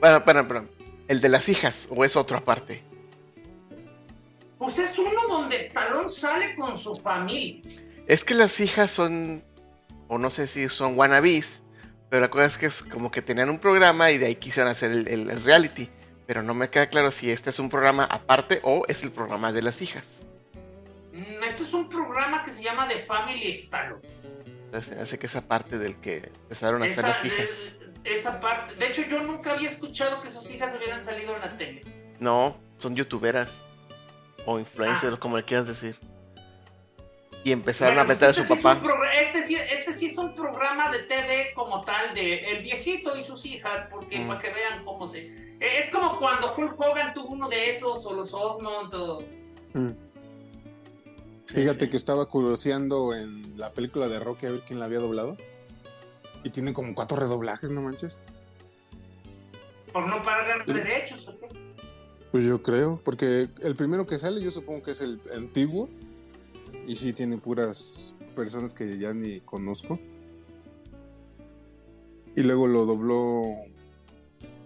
Bueno, espera, perdón. El de las hijas, o es otro aparte. Pues es uno donde Stallone sale con su familia. Es que las hijas son, o no sé si son wannabes, pero la cosa es que es como que tenían un programa y de ahí quisieron hacer el, el- el reality. Pero no me queda claro si este es un programa aparte o es el programa de las hijas. Mm, Esto es un programa que se llama The Family Stallone. Se hace que esa parte del que empezaron a hacer las hijas. es- esa parte. De hecho, yo nunca había escuchado que sus hijas hubieran salido en la tele. No, son youtuberas. O influencers, Ah. como le quieras decir. Y empezaron Bueno, a meter a este su sí papá. este, sí, este sí es un programa de TV como tal de El viejito y sus hijas, porque Mm. para que vean cómo se. eh, Es como cuando Hulk Hogan tuvo uno de esos, o los Osmond, o. mm. fíjate que estaba curioseando en la película de Rocky a ver quién la había doblado. Y tiene como cuatro redoblajes, no manches. por no pagar Sí. derechos. ¿o qué? Pues yo creo, porque el primero que sale yo supongo que es el antiguo. Y sí tiene puras personas que ya ni conozco. Y luego lo dobló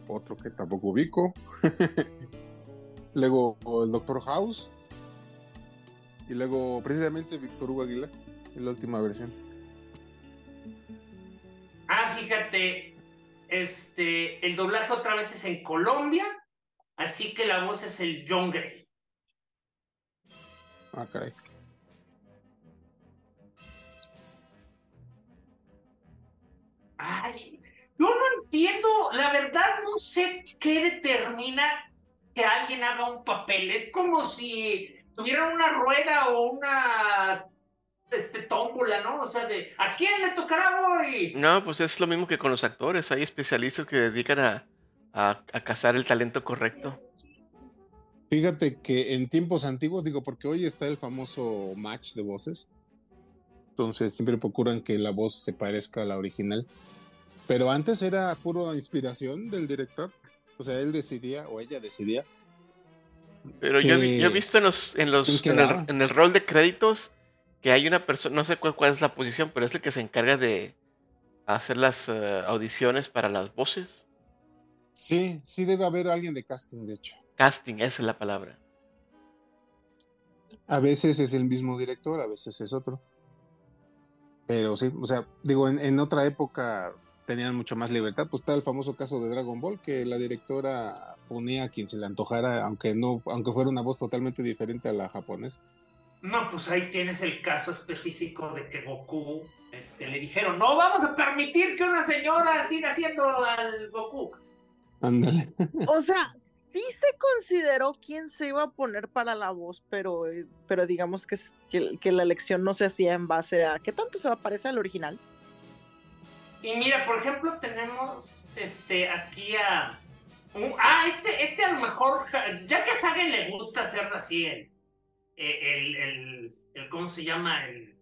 otro que tampoco ubico. [LAUGHS] luego el Doctor House. Y luego precisamente Víctor Hugo Aguilar, en la última versión. Ah, fíjate, este, el doblaje otra vez es en Colombia, así que la voz es el John Gray. Ah, caray. Ay, yo no entiendo, la verdad no sé qué determina que alguien haga un papel. Es como si tuvieran una rueda o una este, tómbola, ¿no? O sea, de ¿a quién le tocará hoy? No, pues es lo mismo que con los actores. Hay especialistas que dedican a, a, a cazar el talento correcto. Fíjate que en tiempos antiguos, digo, porque hoy está el famoso match de voces. Entonces siempre procuran que la voz se parezca a la original. Pero antes era puro inspiración del director. O sea, él decidía o ella decidía. Pero yo, he vi- yo he Eh, visto en los, en los ¿quién en el, quedaba? en el rol de créditos que hay una persona, no sé cuál, cuál es la posición, pero es el que se encarga de hacer las eh, audiciones para las voces. Sí, sí debe haber alguien de casting, de hecho. Casting, esa es la palabra. A veces es el mismo director, a veces es otro. Pero sí, o sea, digo, en, en otra época tenían mucho más libertad. Pues está el famoso caso de Dragon Ball, que la directora ponía a quien se le antojara, aunque no, aunque fuera una voz totalmente diferente a la japonesa. No, pues ahí tienes el caso específico de que Goku este, le dijeron, no vamos a permitir que una señora siga haciendo al Goku. Ándale. O sea, sí se consideró quién se iba a poner para la voz, pero, eh, pero digamos que, que, que la elección no se hacía en base a qué tanto se va a parecer al original. Y mira, por ejemplo, tenemos este aquí a Uh, ah, este, este a lo mejor, ya que a Hagen le gusta hacer así el, el, el, el- ¿cómo se llama? El,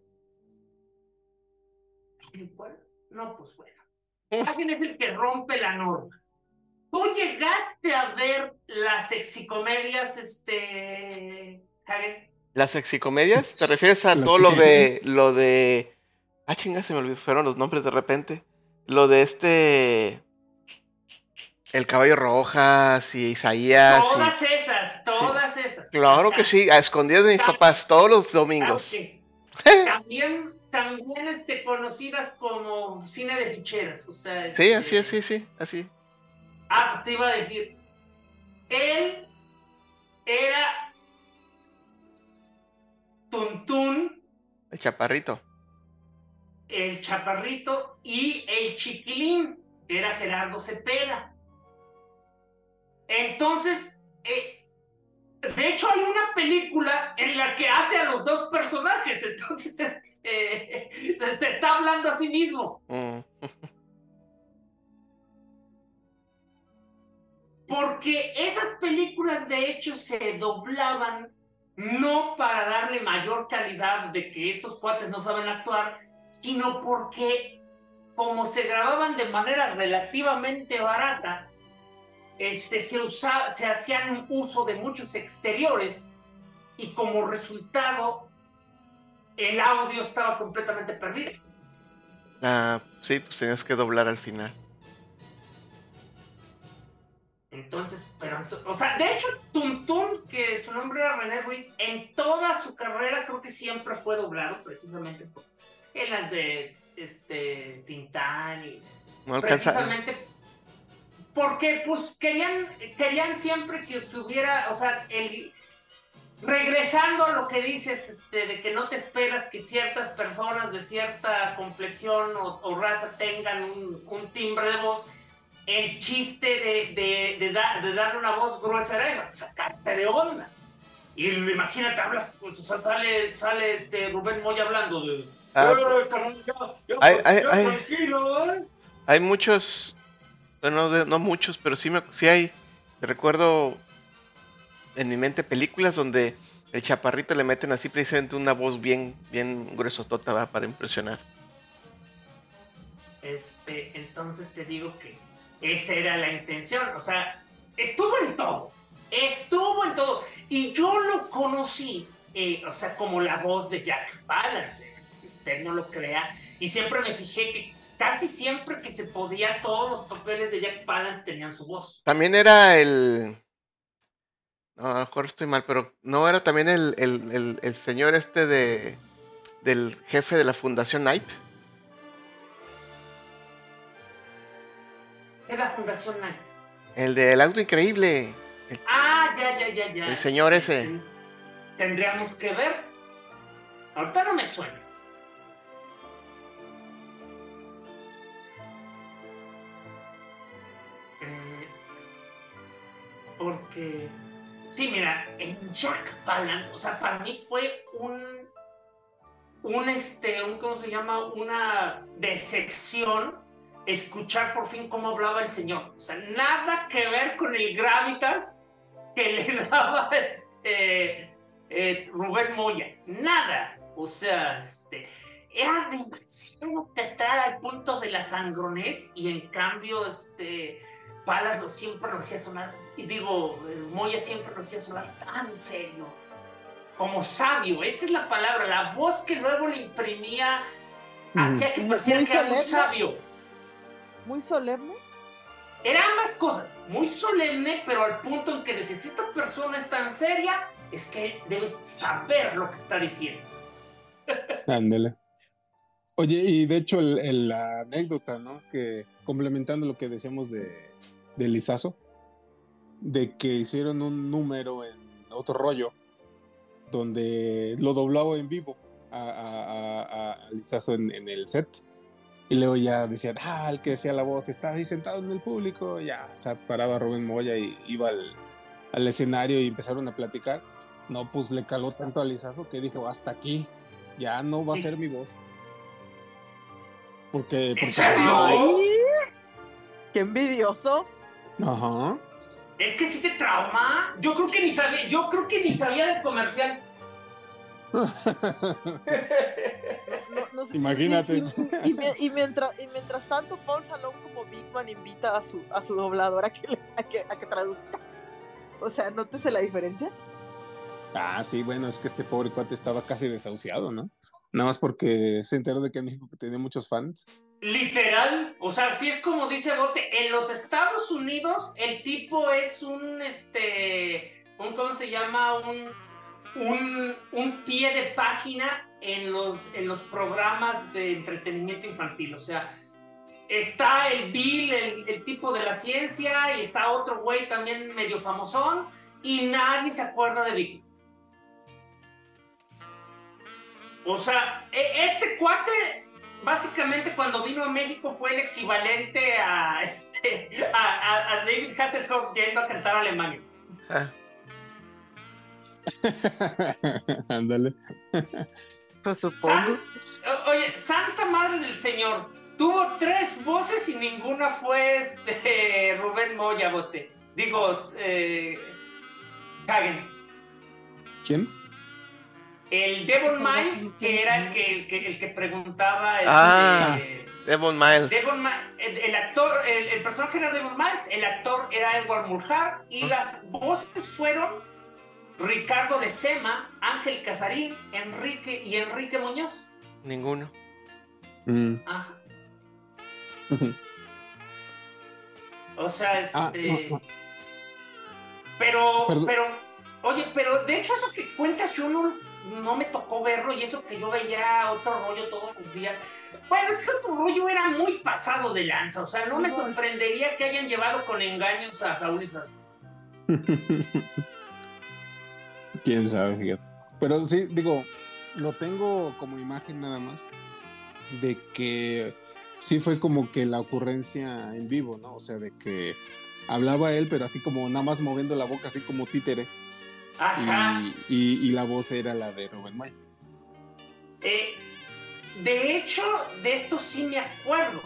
¿el cuál? No, pues bueno. Hagen es el que rompe la norma. ¿Tú llegaste a ver las sexicomedias, este, Hagen? ¿Las sexicomedias? ¿Te refieres a todo lo de. lo de. Ah, chinga, se me olvidó, fueron los nombres de repente. Lo de este. El caballo rojas y Isaías. y- Todas esas, todas esas. Claro que sí, a escondidas de mis papás todos los domingos. [LAUGHS] también, también este, conocidas como cine de ficheras, o sea. Sí, este, así es, sí, sí, así. Ah, pues te iba a decir. Él era Tuntún, El chaparrito. el chaparrito y el chiquilín, era Gerardo Cepeda. Entonces, eh, de hecho hay una película en la que hace a los dos personajes, [LAUGHS] entonces eh, se, se está hablando a sí mismo. Mm. Porque esas películas de hecho se doblaban no para darle mayor calidad de que estos cuates no saben actuar, sino porque como se grababan de manera relativamente barata, este, se, usa- se hacían uso de muchos exteriores y como resultado el audio estaba completamente perdido. Ah, sí, pues tenías que doblar al final. Entonces, pero, o sea, de hecho, Tuntún, que su nombre era René Ruiz, en toda su carrera creo que siempre fue doblado, precisamente por, en las de este Tintán y No precisamente porque pues querían, querían siempre que, que hubiera, o sea, el regresando a lo que dices, este, de que no te esperas que ciertas personas de cierta complexión o, o raza tengan un, un timbre de voz, el chiste de, de, de, da- de darle una voz gruesa era esa, sacarte de onda. Y imagínate, hablas, pues, o sea, sale, sale este Rubén Moya hablando de... Ah, "Eh, carnal, ya, ya, Ay, ay, ya, ay. tranquilo, ¿eh?". Hay muchos, bueno, de- no muchos, pero sí, me, sí hay, recuerdo en mi mente películas donde el chaparrito le meten así precisamente una voz bien, bien gruesotota ¿va? para impresionar. Este, entonces te digo que esa era la intención. O sea, estuvo en todo. Estuvo en todo. Y yo lo conocí, eh, o sea, como la voz de Jack Palance. Usted no lo crea. Y siempre me fijé que casi siempre que se podía, todos los papeles de Jack Palance tenían su voz. También era el... No, a lo mejor estoy mal, pero no era también el, el, el, el señor este de del jefe de la Fundación Knight. Es la Fundación Knight. El del auto increíble. Ah, ya, ya, ya, ya. El señor ese. Ten- Tendríamos que ver. Ahorita no me suena. Eh, porque. Sí, mira, en Jack Palance, o sea, para mí fue un. Un este, un, ¿cómo se llama? Una decepción escuchar por fin cómo hablaba el señor. O sea, nada que ver con el gravitas que le [LAUGHS] daba este eh, Rubén Moya. Nada. O sea, este, era demasiado teatral al punto de la sangronés y en cambio, este, Palas lo siempre lo hacía sonar, y digo, eh, Moya siempre lo hacía sonar tan serio, como sabio, esa es la palabra, la voz que luego le imprimía hacía que pareciera que era muy solemne. sabio. Muy solemne. Era ambas cosas, muy solemne, pero al punto en que decís, si esta persona es tan seria, es que debes saber lo que está diciendo. [LAUGHS] Ándale. Oye, y de hecho, el- el- la anécdota, ¿no? Que complementando lo que decíamos de, de Lizazo, de que hicieron un número en otro rollo, donde lo doblaba en vivo a, a, a- a Lizazo en, en el set. Y luego ya decían, ah, el que decía la voz está ahí sentado en el público. Ya se paraba Rubén Moya y iba al, al escenario y empezaron a platicar. No, pues le caló tanto a Lizazo que dijo, hasta aquí, ya no va a ser mi voz. Porque, porque. ¡Qué envidioso! Ajá. Es que sí te trauma. Yo creo que ni sabía, yo creo que ni sabía del comercial. No- no sé- Imagínate. Y, y- y mi- y mientras, y mientras tanto, Paul Salón como Big Man invita a su, a su doblador a que, le- a que, a que traduzca. O sea, nótese la diferencia. Ah, sí, bueno, es que este pobre cuate estaba casi desahuciado, ¿no? Nada más porque se enteró de que en México tenía muchos fans. Literal, o sea, sí es como dice Bote, en los Estados Unidos el tipo es un, este, un, ¿cómo se llama? Un, un, un pie de página en los, en los programas de entretenimiento infantil, o sea, está el Bill, el, el tipo de la ciencia, y está otro güey también medio famosón, y nadie se acuerda de Vicky. O sea, e- este cuate básicamente cuando vino a México fue el equivalente a, [LAUGHS] este, a, a- a David Hasselhoff yendo a cantar a Alemania. Ah, [LAUGHS] Ándale. Pues supongo. oye, Santa Madre del Señor, tuvo tres voces y ninguna fue este, [LAUGHS] Rubén Moya, bote. Digo, eh, Hagen. ¿Quién? El Devon Miles, que era el que, el que, el que preguntaba. este, Ah. Devon Miles. Devon Ma- el, el actor, el, el personaje era Devon Miles, el actor era Edward Mulhart y las voces fueron Ricardo de Sema, Ángel Casarín, Enrique y Enrique Muñoz. Ninguno. Mm. Ajá. [LAUGHS] O sea, Ah, este. no, no. Pero, Perdón. pero, oye, pero de hecho eso que cuentas yo no, no me tocó verlo y eso que yo veía otro rollo todos los días. Bueno, es que otro rollo era muy pasado de lanza, o sea, no me sorprendería que hayan llevado con engaños a Saúl y Sas. [LAUGHS] Quién sabe, fíjate. Pero sí, digo, lo tengo como imagen nada más de que sí fue como que la ocurrencia en vivo, ¿no? O sea, de que hablaba él, pero así como nada más moviendo la boca, así como títere, Ajá. y, y- y la voz era la de Rubén May. Eh, de hecho, de esto sí me acuerdo.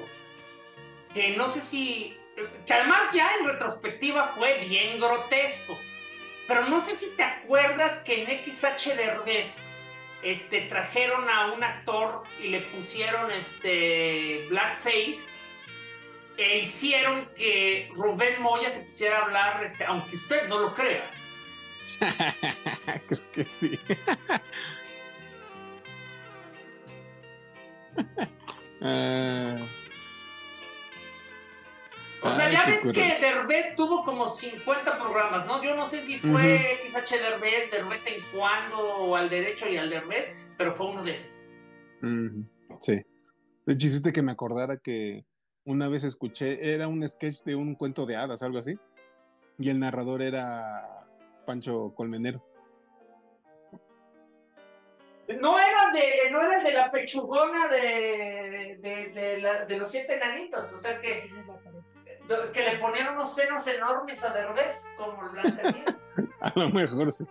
Que no sé si. Que además ya en retrospectiva fue bien grotesco. Pero no sé si te acuerdas que en XH Derbez este, trajeron a un actor y le pusieron este blackface e hicieron que Rubén Moya se pusiera a hablar, este, aunque usted no lo crea. [LAUGHS] Creo que sí. [LAUGHS] Ah, O sea, Ay, ya ves que. Derbez tuvo como 50 programas, ¿no? Yo no sé si fue XH Derbez, Derbez en cuando, o al derecho y al Derbez, pero fue uno de esos. Sí. De hecho, hiciste que me acordara que una vez escuché, era un sketch de un cuento de hadas, algo así, y el narrador era Pancho Colmenero. No era de, no era el de la pechugona de, de, de, la- de los siete enanitos, o sea que, que le ponían unos senos enormes a Derbez, como el Blancanieves. [LAUGHS] A lo mejor sí.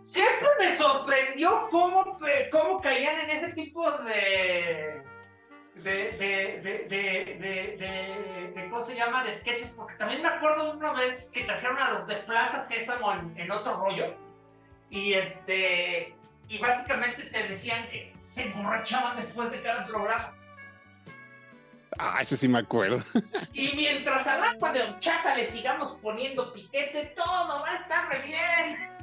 Siempre me sorprendió cómo, cómo caían en ese tipo de. De, de, de, de, de, de- de- ¿cómo se llama? De sketches, porque también me acuerdo una vez que trajeron a los de Plaza Sésamo en, en otro rollo, y este, y básicamente te decían que se emborrachaban después de cada programa. Ah, ese sí me acuerdo. [LAUGHS] Y mientras al agua de horchata le sigamos poniendo piquete, todo va a estar re bien.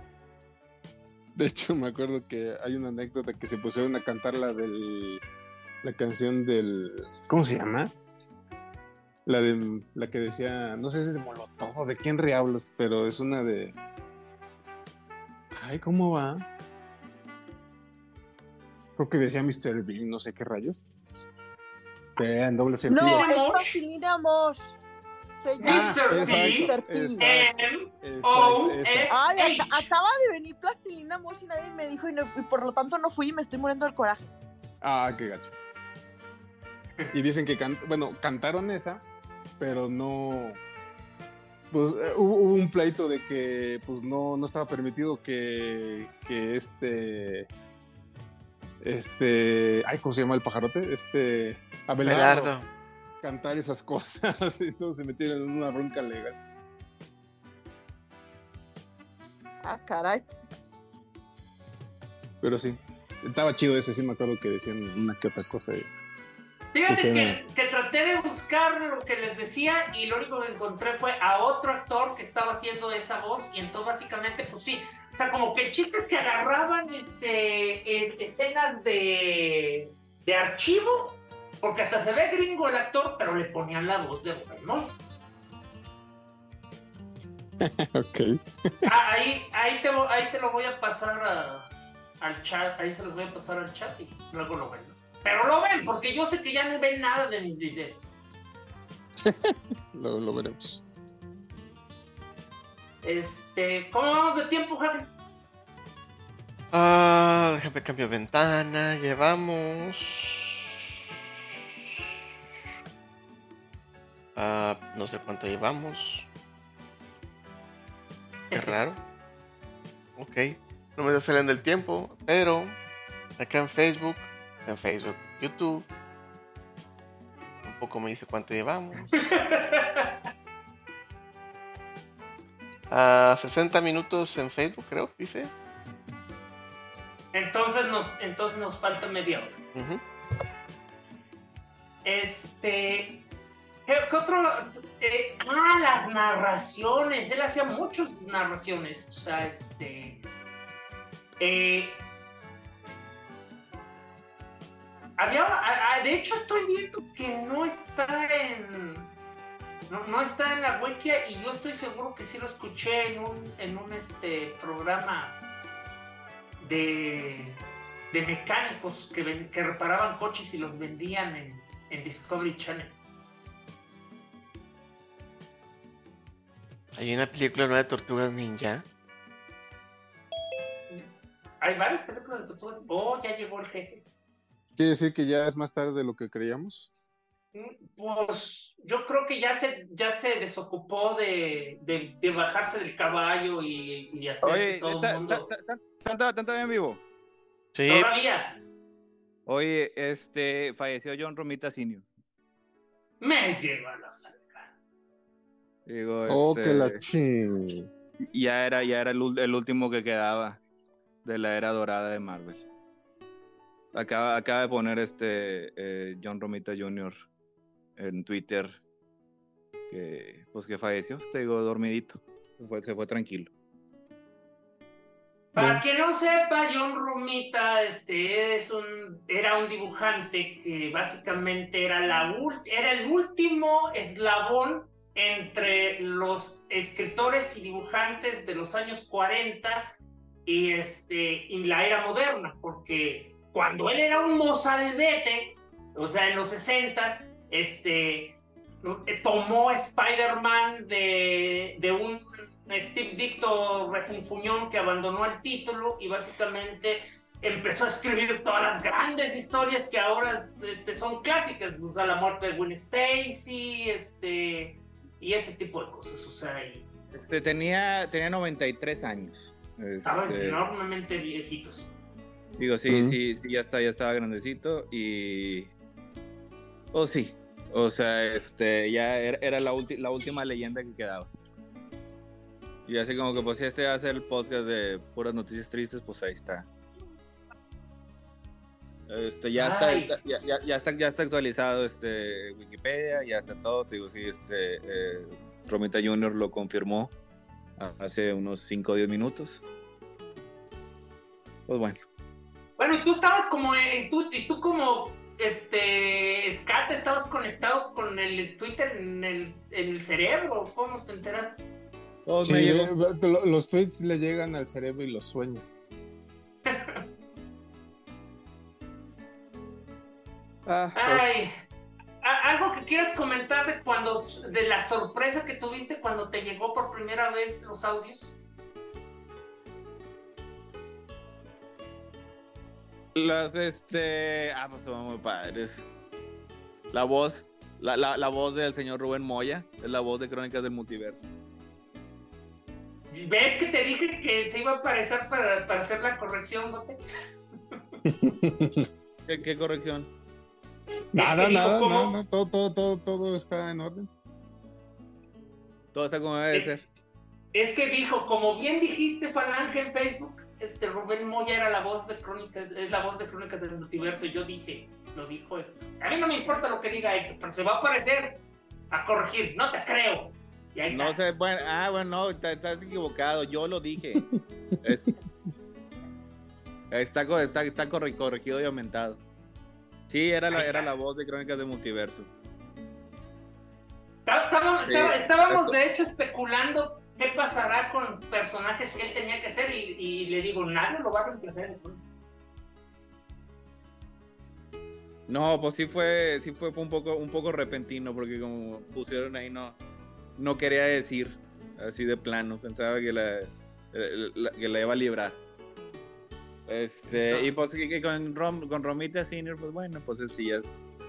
De hecho, me acuerdo que hay una anécdota que se pusieron a cantar la del. La canción del. ¿Cómo se llama? La de. La que decía. No sé si es de Molotov o de quién reablos, pero es una de. Ay, ¿cómo va? Creo que decía Mr. Bean, no sé qué rayos. Pero en doble sentido. No, es Plastilina Mosh. Se llama Mr. Mr. P. O. S Ay, acaba de venir Plastilina Mosh y nadie me dijo y, no- y por lo tanto no fui y me estoy muriendo del coraje. Ah, qué gacho. Y dicen que, can- bueno, cantaron esa, pero no. Pues eh, hubo, hubo un pleito de que, pues no, no estaba permitido que, que este. Este. Ay, ¿cómo se llama el pajarote? Este. Abelardo. Belardo. cantar esas cosas [LAUGHS] y todos se metieron en una bronca legal. Ah, caray. Pero sí, estaba chido ese, sí me acuerdo que decían una que otra cosa. y- Fíjate que, que traté de buscar lo que les decía y lo único que encontré fue a otro actor que estaba haciendo esa voz y entonces básicamente pues sí, o sea como que chistes que agarraban este, en escenas de, de archivo, porque hasta se ve gringo el actor, pero le ponían la voz de ¿no? [LAUGHS] Ok. Ah, ahí, ahí, te, lo- ahí te lo voy a pasar a- al chat, ahí se los voy a pasar al chat y luego lo ven. Pero lo ven, porque yo sé que ya no ven nada de mis videos. [LAUGHS] Lo, lo veremos. Este, ¿cómo vamos de tiempo, Javi? Ah, déjame cambiar ventana. Llevamos. Ah, no sé cuánto llevamos. Qué [LAUGHS] raro. Ok. No me está saliendo el tiempo, pero acá en Facebook, en Facebook, YouTube, un poco me dice cuánto llevamos. [LAUGHS] Ah, 60 minutos en Facebook, creo, dice. Entonces nos, entonces nos falta media hora. Este. ¿Qué, qué otro? Eh, ah, las narraciones. Él hacía muchas narraciones. O sea, este. eh, había. de hecho, estoy viendo que no está en. No, no está en la wikia y yo estoy seguro que sí lo escuché en un, en un este, programa de, de mecánicos que, ven- que reparaban coches y los vendían en, en Discovery Channel. Hay una película nueva de Tortugas Ninja. Hay varias películas de tortugas. Oh, ya llegó el jefe. ¿Quiere decir que ya es más tarde de lo que creíamos? Pues yo creo que ya se, ya se desocupó de, de, de bajarse del caballo y, y hacer Oye, todo ¿ta- el mundo. ta- ta- ¿están ta- están todavía en vivo? Sí, Todavía Oye, este, falleció John Romita Sr. me lleva la falca. Digo, Oh, este, que la ching. ya era, ya era el, el último que quedaba de la era dorada de Marvel. Acaba, acaba de poner este eh, John Romita Jr. en Twitter que pues que falleció, te digo, dormidito. Se fue, se fue tranquilo. Para quien no sepa, John Romita este, es un, era un dibujante que básicamente era, la era el último eslabón entre los escritores y dibujantes de los años 40 y, este, y la era moderna, porque cuando él era un mozalbete, o sea, en los 60 este, tomó Spider-Man de, de un Steve Dicto refunfuñón que abandonó el título y básicamente empezó a escribir todas las grandes historias que ahora este, son clásicas, o sea, la muerte de Gwen Stacy, este, y ese tipo de cosas, o sea, y Este, tenía, tenía 93 años. estaban Este, enormemente viejitos. Digo, sí, sí, sí, ya está, ya estaba grandecito y... Oh, sí. O sea, este, ya era, era la, ulti- la última leyenda que quedaba. Y así como que, pues, si este hace el podcast de puras noticias tristes, pues ahí está. Este, ya está, ya, ya- ya está, ya está actualizado este Wikipedia, ya está todo, te digo, sí, este, eh, Romita Jr. lo confirmó hace unos 5 o 10 minutos. Pues bueno. Bueno, y tú estabas como, tú, y tú como, este, Scat, estabas conectado con el Twitter en el, en el cerebro, ¿cómo te enteraste? Todos Sí, eh, los tweets le llegan al cerebro y los sueña. [LAUGHS] Ah, pues, Ay, algo que quieras comentar de cuando, de la sorpresa que tuviste cuando te llegó por primera vez los audios. Las, este. Ah, pues son muy padres. La voz. La, la, la voz del señor Rubén Moya. Es la voz de Crónicas del Multiverso. ¿Ves que te dije que se iba a aparecer para, para hacer la corrección, Bote? [LAUGHS] ¿Qué, qué corrección? Nada, dijo, nada, ¿cómo? nada, todo, todo, todo, todo está en orden. Todo está como debe Es, ser. es que dijo, como bien dijiste, Falange en Facebook, este Rubén Moya era la voz de Crónicas, es la voz de Crónicas del Multiverso. Y yo dije, lo dijo él. A mí no me importa lo que diga Héctor, pero se va a aparecer a corregir. No te creo. Y ahí No está. sé, bueno, ah, bueno, no, está- estás equivocado, yo lo dije. [LAUGHS] Es- está, co- está, está corre- corregido y aumentado. Sí, era la, era voz de Crónicas del Multiverso. Está- Estábamos, Sí. estaba- estábamos, Esto- de hecho especulando qué pasará con personajes que él tenía que hacer y, y le digo, nadie lo va a reemplazar. No, pues sí fue, sí fue un poco, un poco repentino, porque como pusieron ahí, no, no quería decir así de plano. Pensaba que la, la- que la iba a librar. Este, No. y pues que con, Rom, con Romita Senior, pues bueno, pues él sí ya,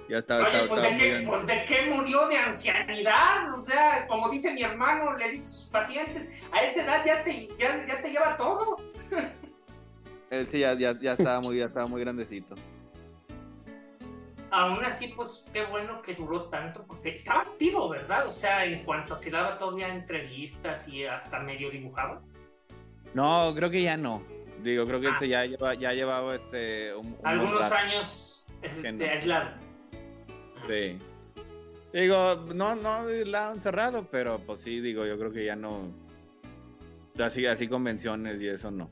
ya estaba, Oye, pues de, qué, pues de qué murió de ancianidad, o sea, como dice mi hermano, le dice a sus pacientes, a esa edad ya te, ya, ya te lleva todo. Él sí ya, ya, ya estaba muy, ya estaba muy grandecito. Aún así, pues qué bueno que duró tanto, porque estaba activo, ¿verdad? O sea, en cuanto a que daba todavía entrevistas y hasta medio dibujaba. No, creo que ya no. Digo, creo que Ah. este ya lleva, ya llevaba este un, un buen Algunos rato. años este, aislado. Sí. Digo, no, no la han cerrado, pero pues sí, digo, yo creo que ya no. Así, así convenciones y eso no.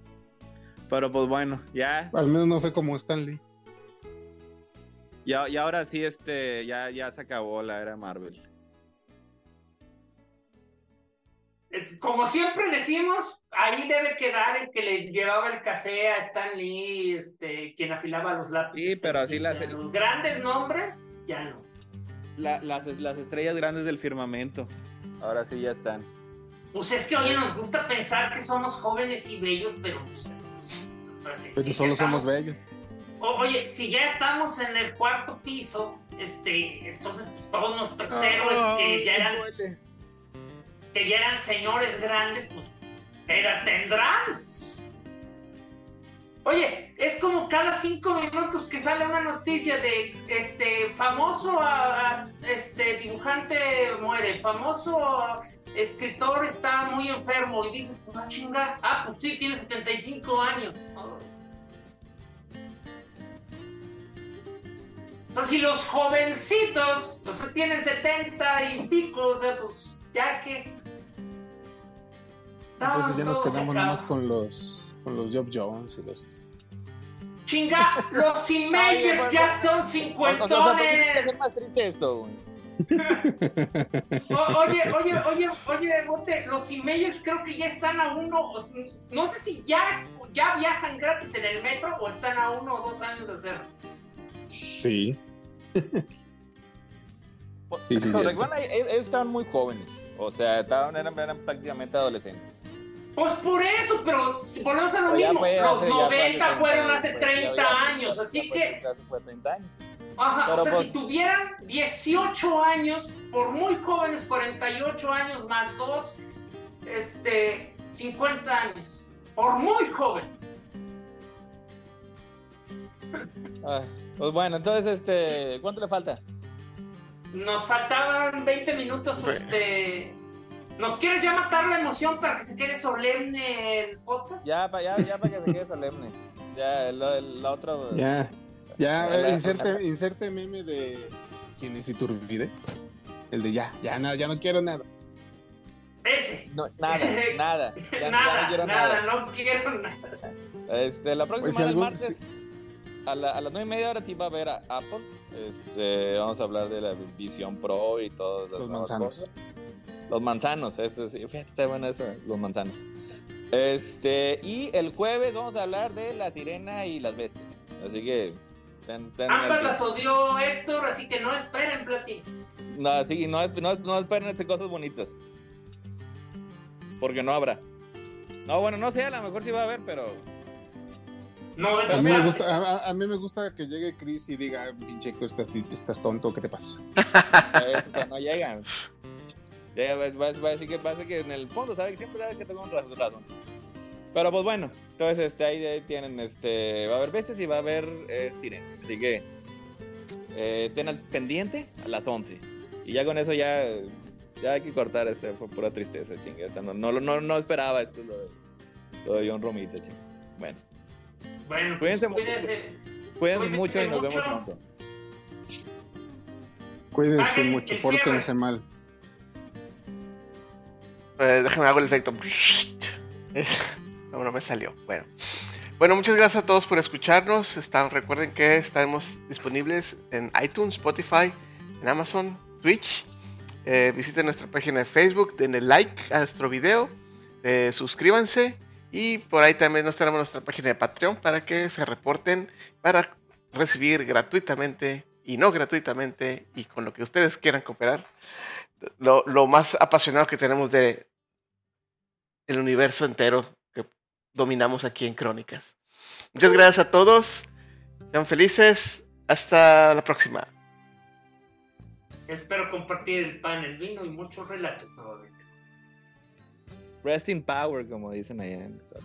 Pero pues bueno, ya, Al menos no fue como Stanley. ya, y ahora sí, este, ya, ya se acabó la era Marvel. Eh, Como siempre decimos, ahí debe quedar el que le llevaba el café a Stan Lee, este, quien afilaba los lápices. Sí, pero así sí, las- Los grandes nombres, ya no. La- las, las estrellas grandes del firmamento. Ahora sí ya están. Pues es que oye, nos gusta pensar que somos jóvenes y bellos, pero pues, es- o sea, si- Pero si solo somos bellos. o- oye, si ya estamos en el cuarto piso, este, entonces todos nuestros héroes que ya eran que ya eran señores grandes, pues, ¿qué edad tendrán? Oye, es como cada cinco minutos que sale una noticia de este famoso a- a- este dibujante muere, famoso escritor está muy enfermo y dices, pues a chingar, ah, pues sí, tiene 75 años. Oh. O sea, si los jovencitos, los que tienen 70 y pico, o sea, pues ya que... Entonces ya nos quedamos nada más con los con los Job Jones y los. Chinga, [LAUGHS] los Imagers ya son cincuentones. más triste esto, güey. O- Oye, oye, oye, oye, Bote, los Imagers creo que ya están a uno, no sé si ya, ya viajan gratis en el metro o están a uno o dos años de hacerlo. Sí. [LAUGHS] Ellos ellos estaban muy jóvenes. O sea, estaban, eran, eran prácticamente adolescentes. Pues por eso, pero si volvemos a lo mismo, fue los hace- ya fue hace 90 fueron 30, hace ya- 30 ya- ya- años, así que ya fue 30 años. Ajá, Pero o sea, pues- si tuvieran 18 años, por muy jóvenes, 48 años más 2, este, 50 años. Por muy jóvenes. Ah, pues bueno, entonces, este, ¿cuánto le falta? Nos faltaban 20 minutos, este... ¿Nos quieres ya matar la emoción para que se quede solemne el podcast? Ya, para ya, ya para que se quede solemne. Ya, la otra. Ya. Ya, La- eh, la- inserte, inserte meme de. ¿Quién es Iturbide? El de ya, ya, no, ya no quiero nada. Ese. No, nada, [LAUGHS] nada. Ya, ya nada, no quiero nada, nada. no quiero nada. Este, la próxima Pues si algún- martes, a, la- a las nueve y media hora sí va a ver a Apple. Este, vamos a hablar de la Vision Pro y todas las Los nuevas manzanos. cosas. Los manzanos, este, sí, fíjate, está bueno eso, los manzanos. Este, y el jueves vamos a hablar de la sirena y las bestias. Así que, ten, ten Ambas el- las odió Héctor, así que no esperen, Plati. No, sí, no, no, no esperen este, cosas bonitas. Porque no habrá. No, bueno, no sé, a lo mejor sí va a haber, pero. No, A mí, me gusta, a, mí me gusta que llegue Chris y diga, pinche Héctor, estás, estás tonto, ¿qué te pasa? [LAUGHS] No llegan. Ya va, va- va a decir que pasa que en el fondo sabe que siempre sabe que tengo un razón. Pero pues bueno, entonces este, ahí, ahí tienen, este, va a haber bestias y va a haber eh, sirenas. Así que eh, estén al pendiente a las 11. Y ya con eso ya, ya hay que cortar, este, fue pura tristeza, chinga. esta no, no, no, no esperaba esto, lo de, lo de John Romita, chinga. Bueno, Bueno, Cuídense pues, mucho. cuídense. cuídense Cuídense mucho y nos mucho. vemos pronto. Cuídense Paguen mucho, pórtense cierre. mal. Eh, déjame hago el efecto. [LAUGHS] No, no me salió. Bueno. Bueno, muchas gracias a todos por escucharnos. Están, recuerden que estamos disponibles en iTunes, Spotify, en Amazon, Twitch. Eh, visiten nuestra página de Facebook, denle like a nuestro video, eh, suscríbanse y por ahí también nos tenemos nuestra página de Patreon para que se reporten para recibir gratuitamente y no gratuitamente y con lo que ustedes quieran cooperar lo, lo más apasionado que tenemos de el universo entero que dominamos aquí en Crónicas. Muchas gracias a todos. Sean felices. Hasta la próxima. Espero compartir el pan, el vino y muchos relatos nuevamente. Rest in power, como dicen allá en Estados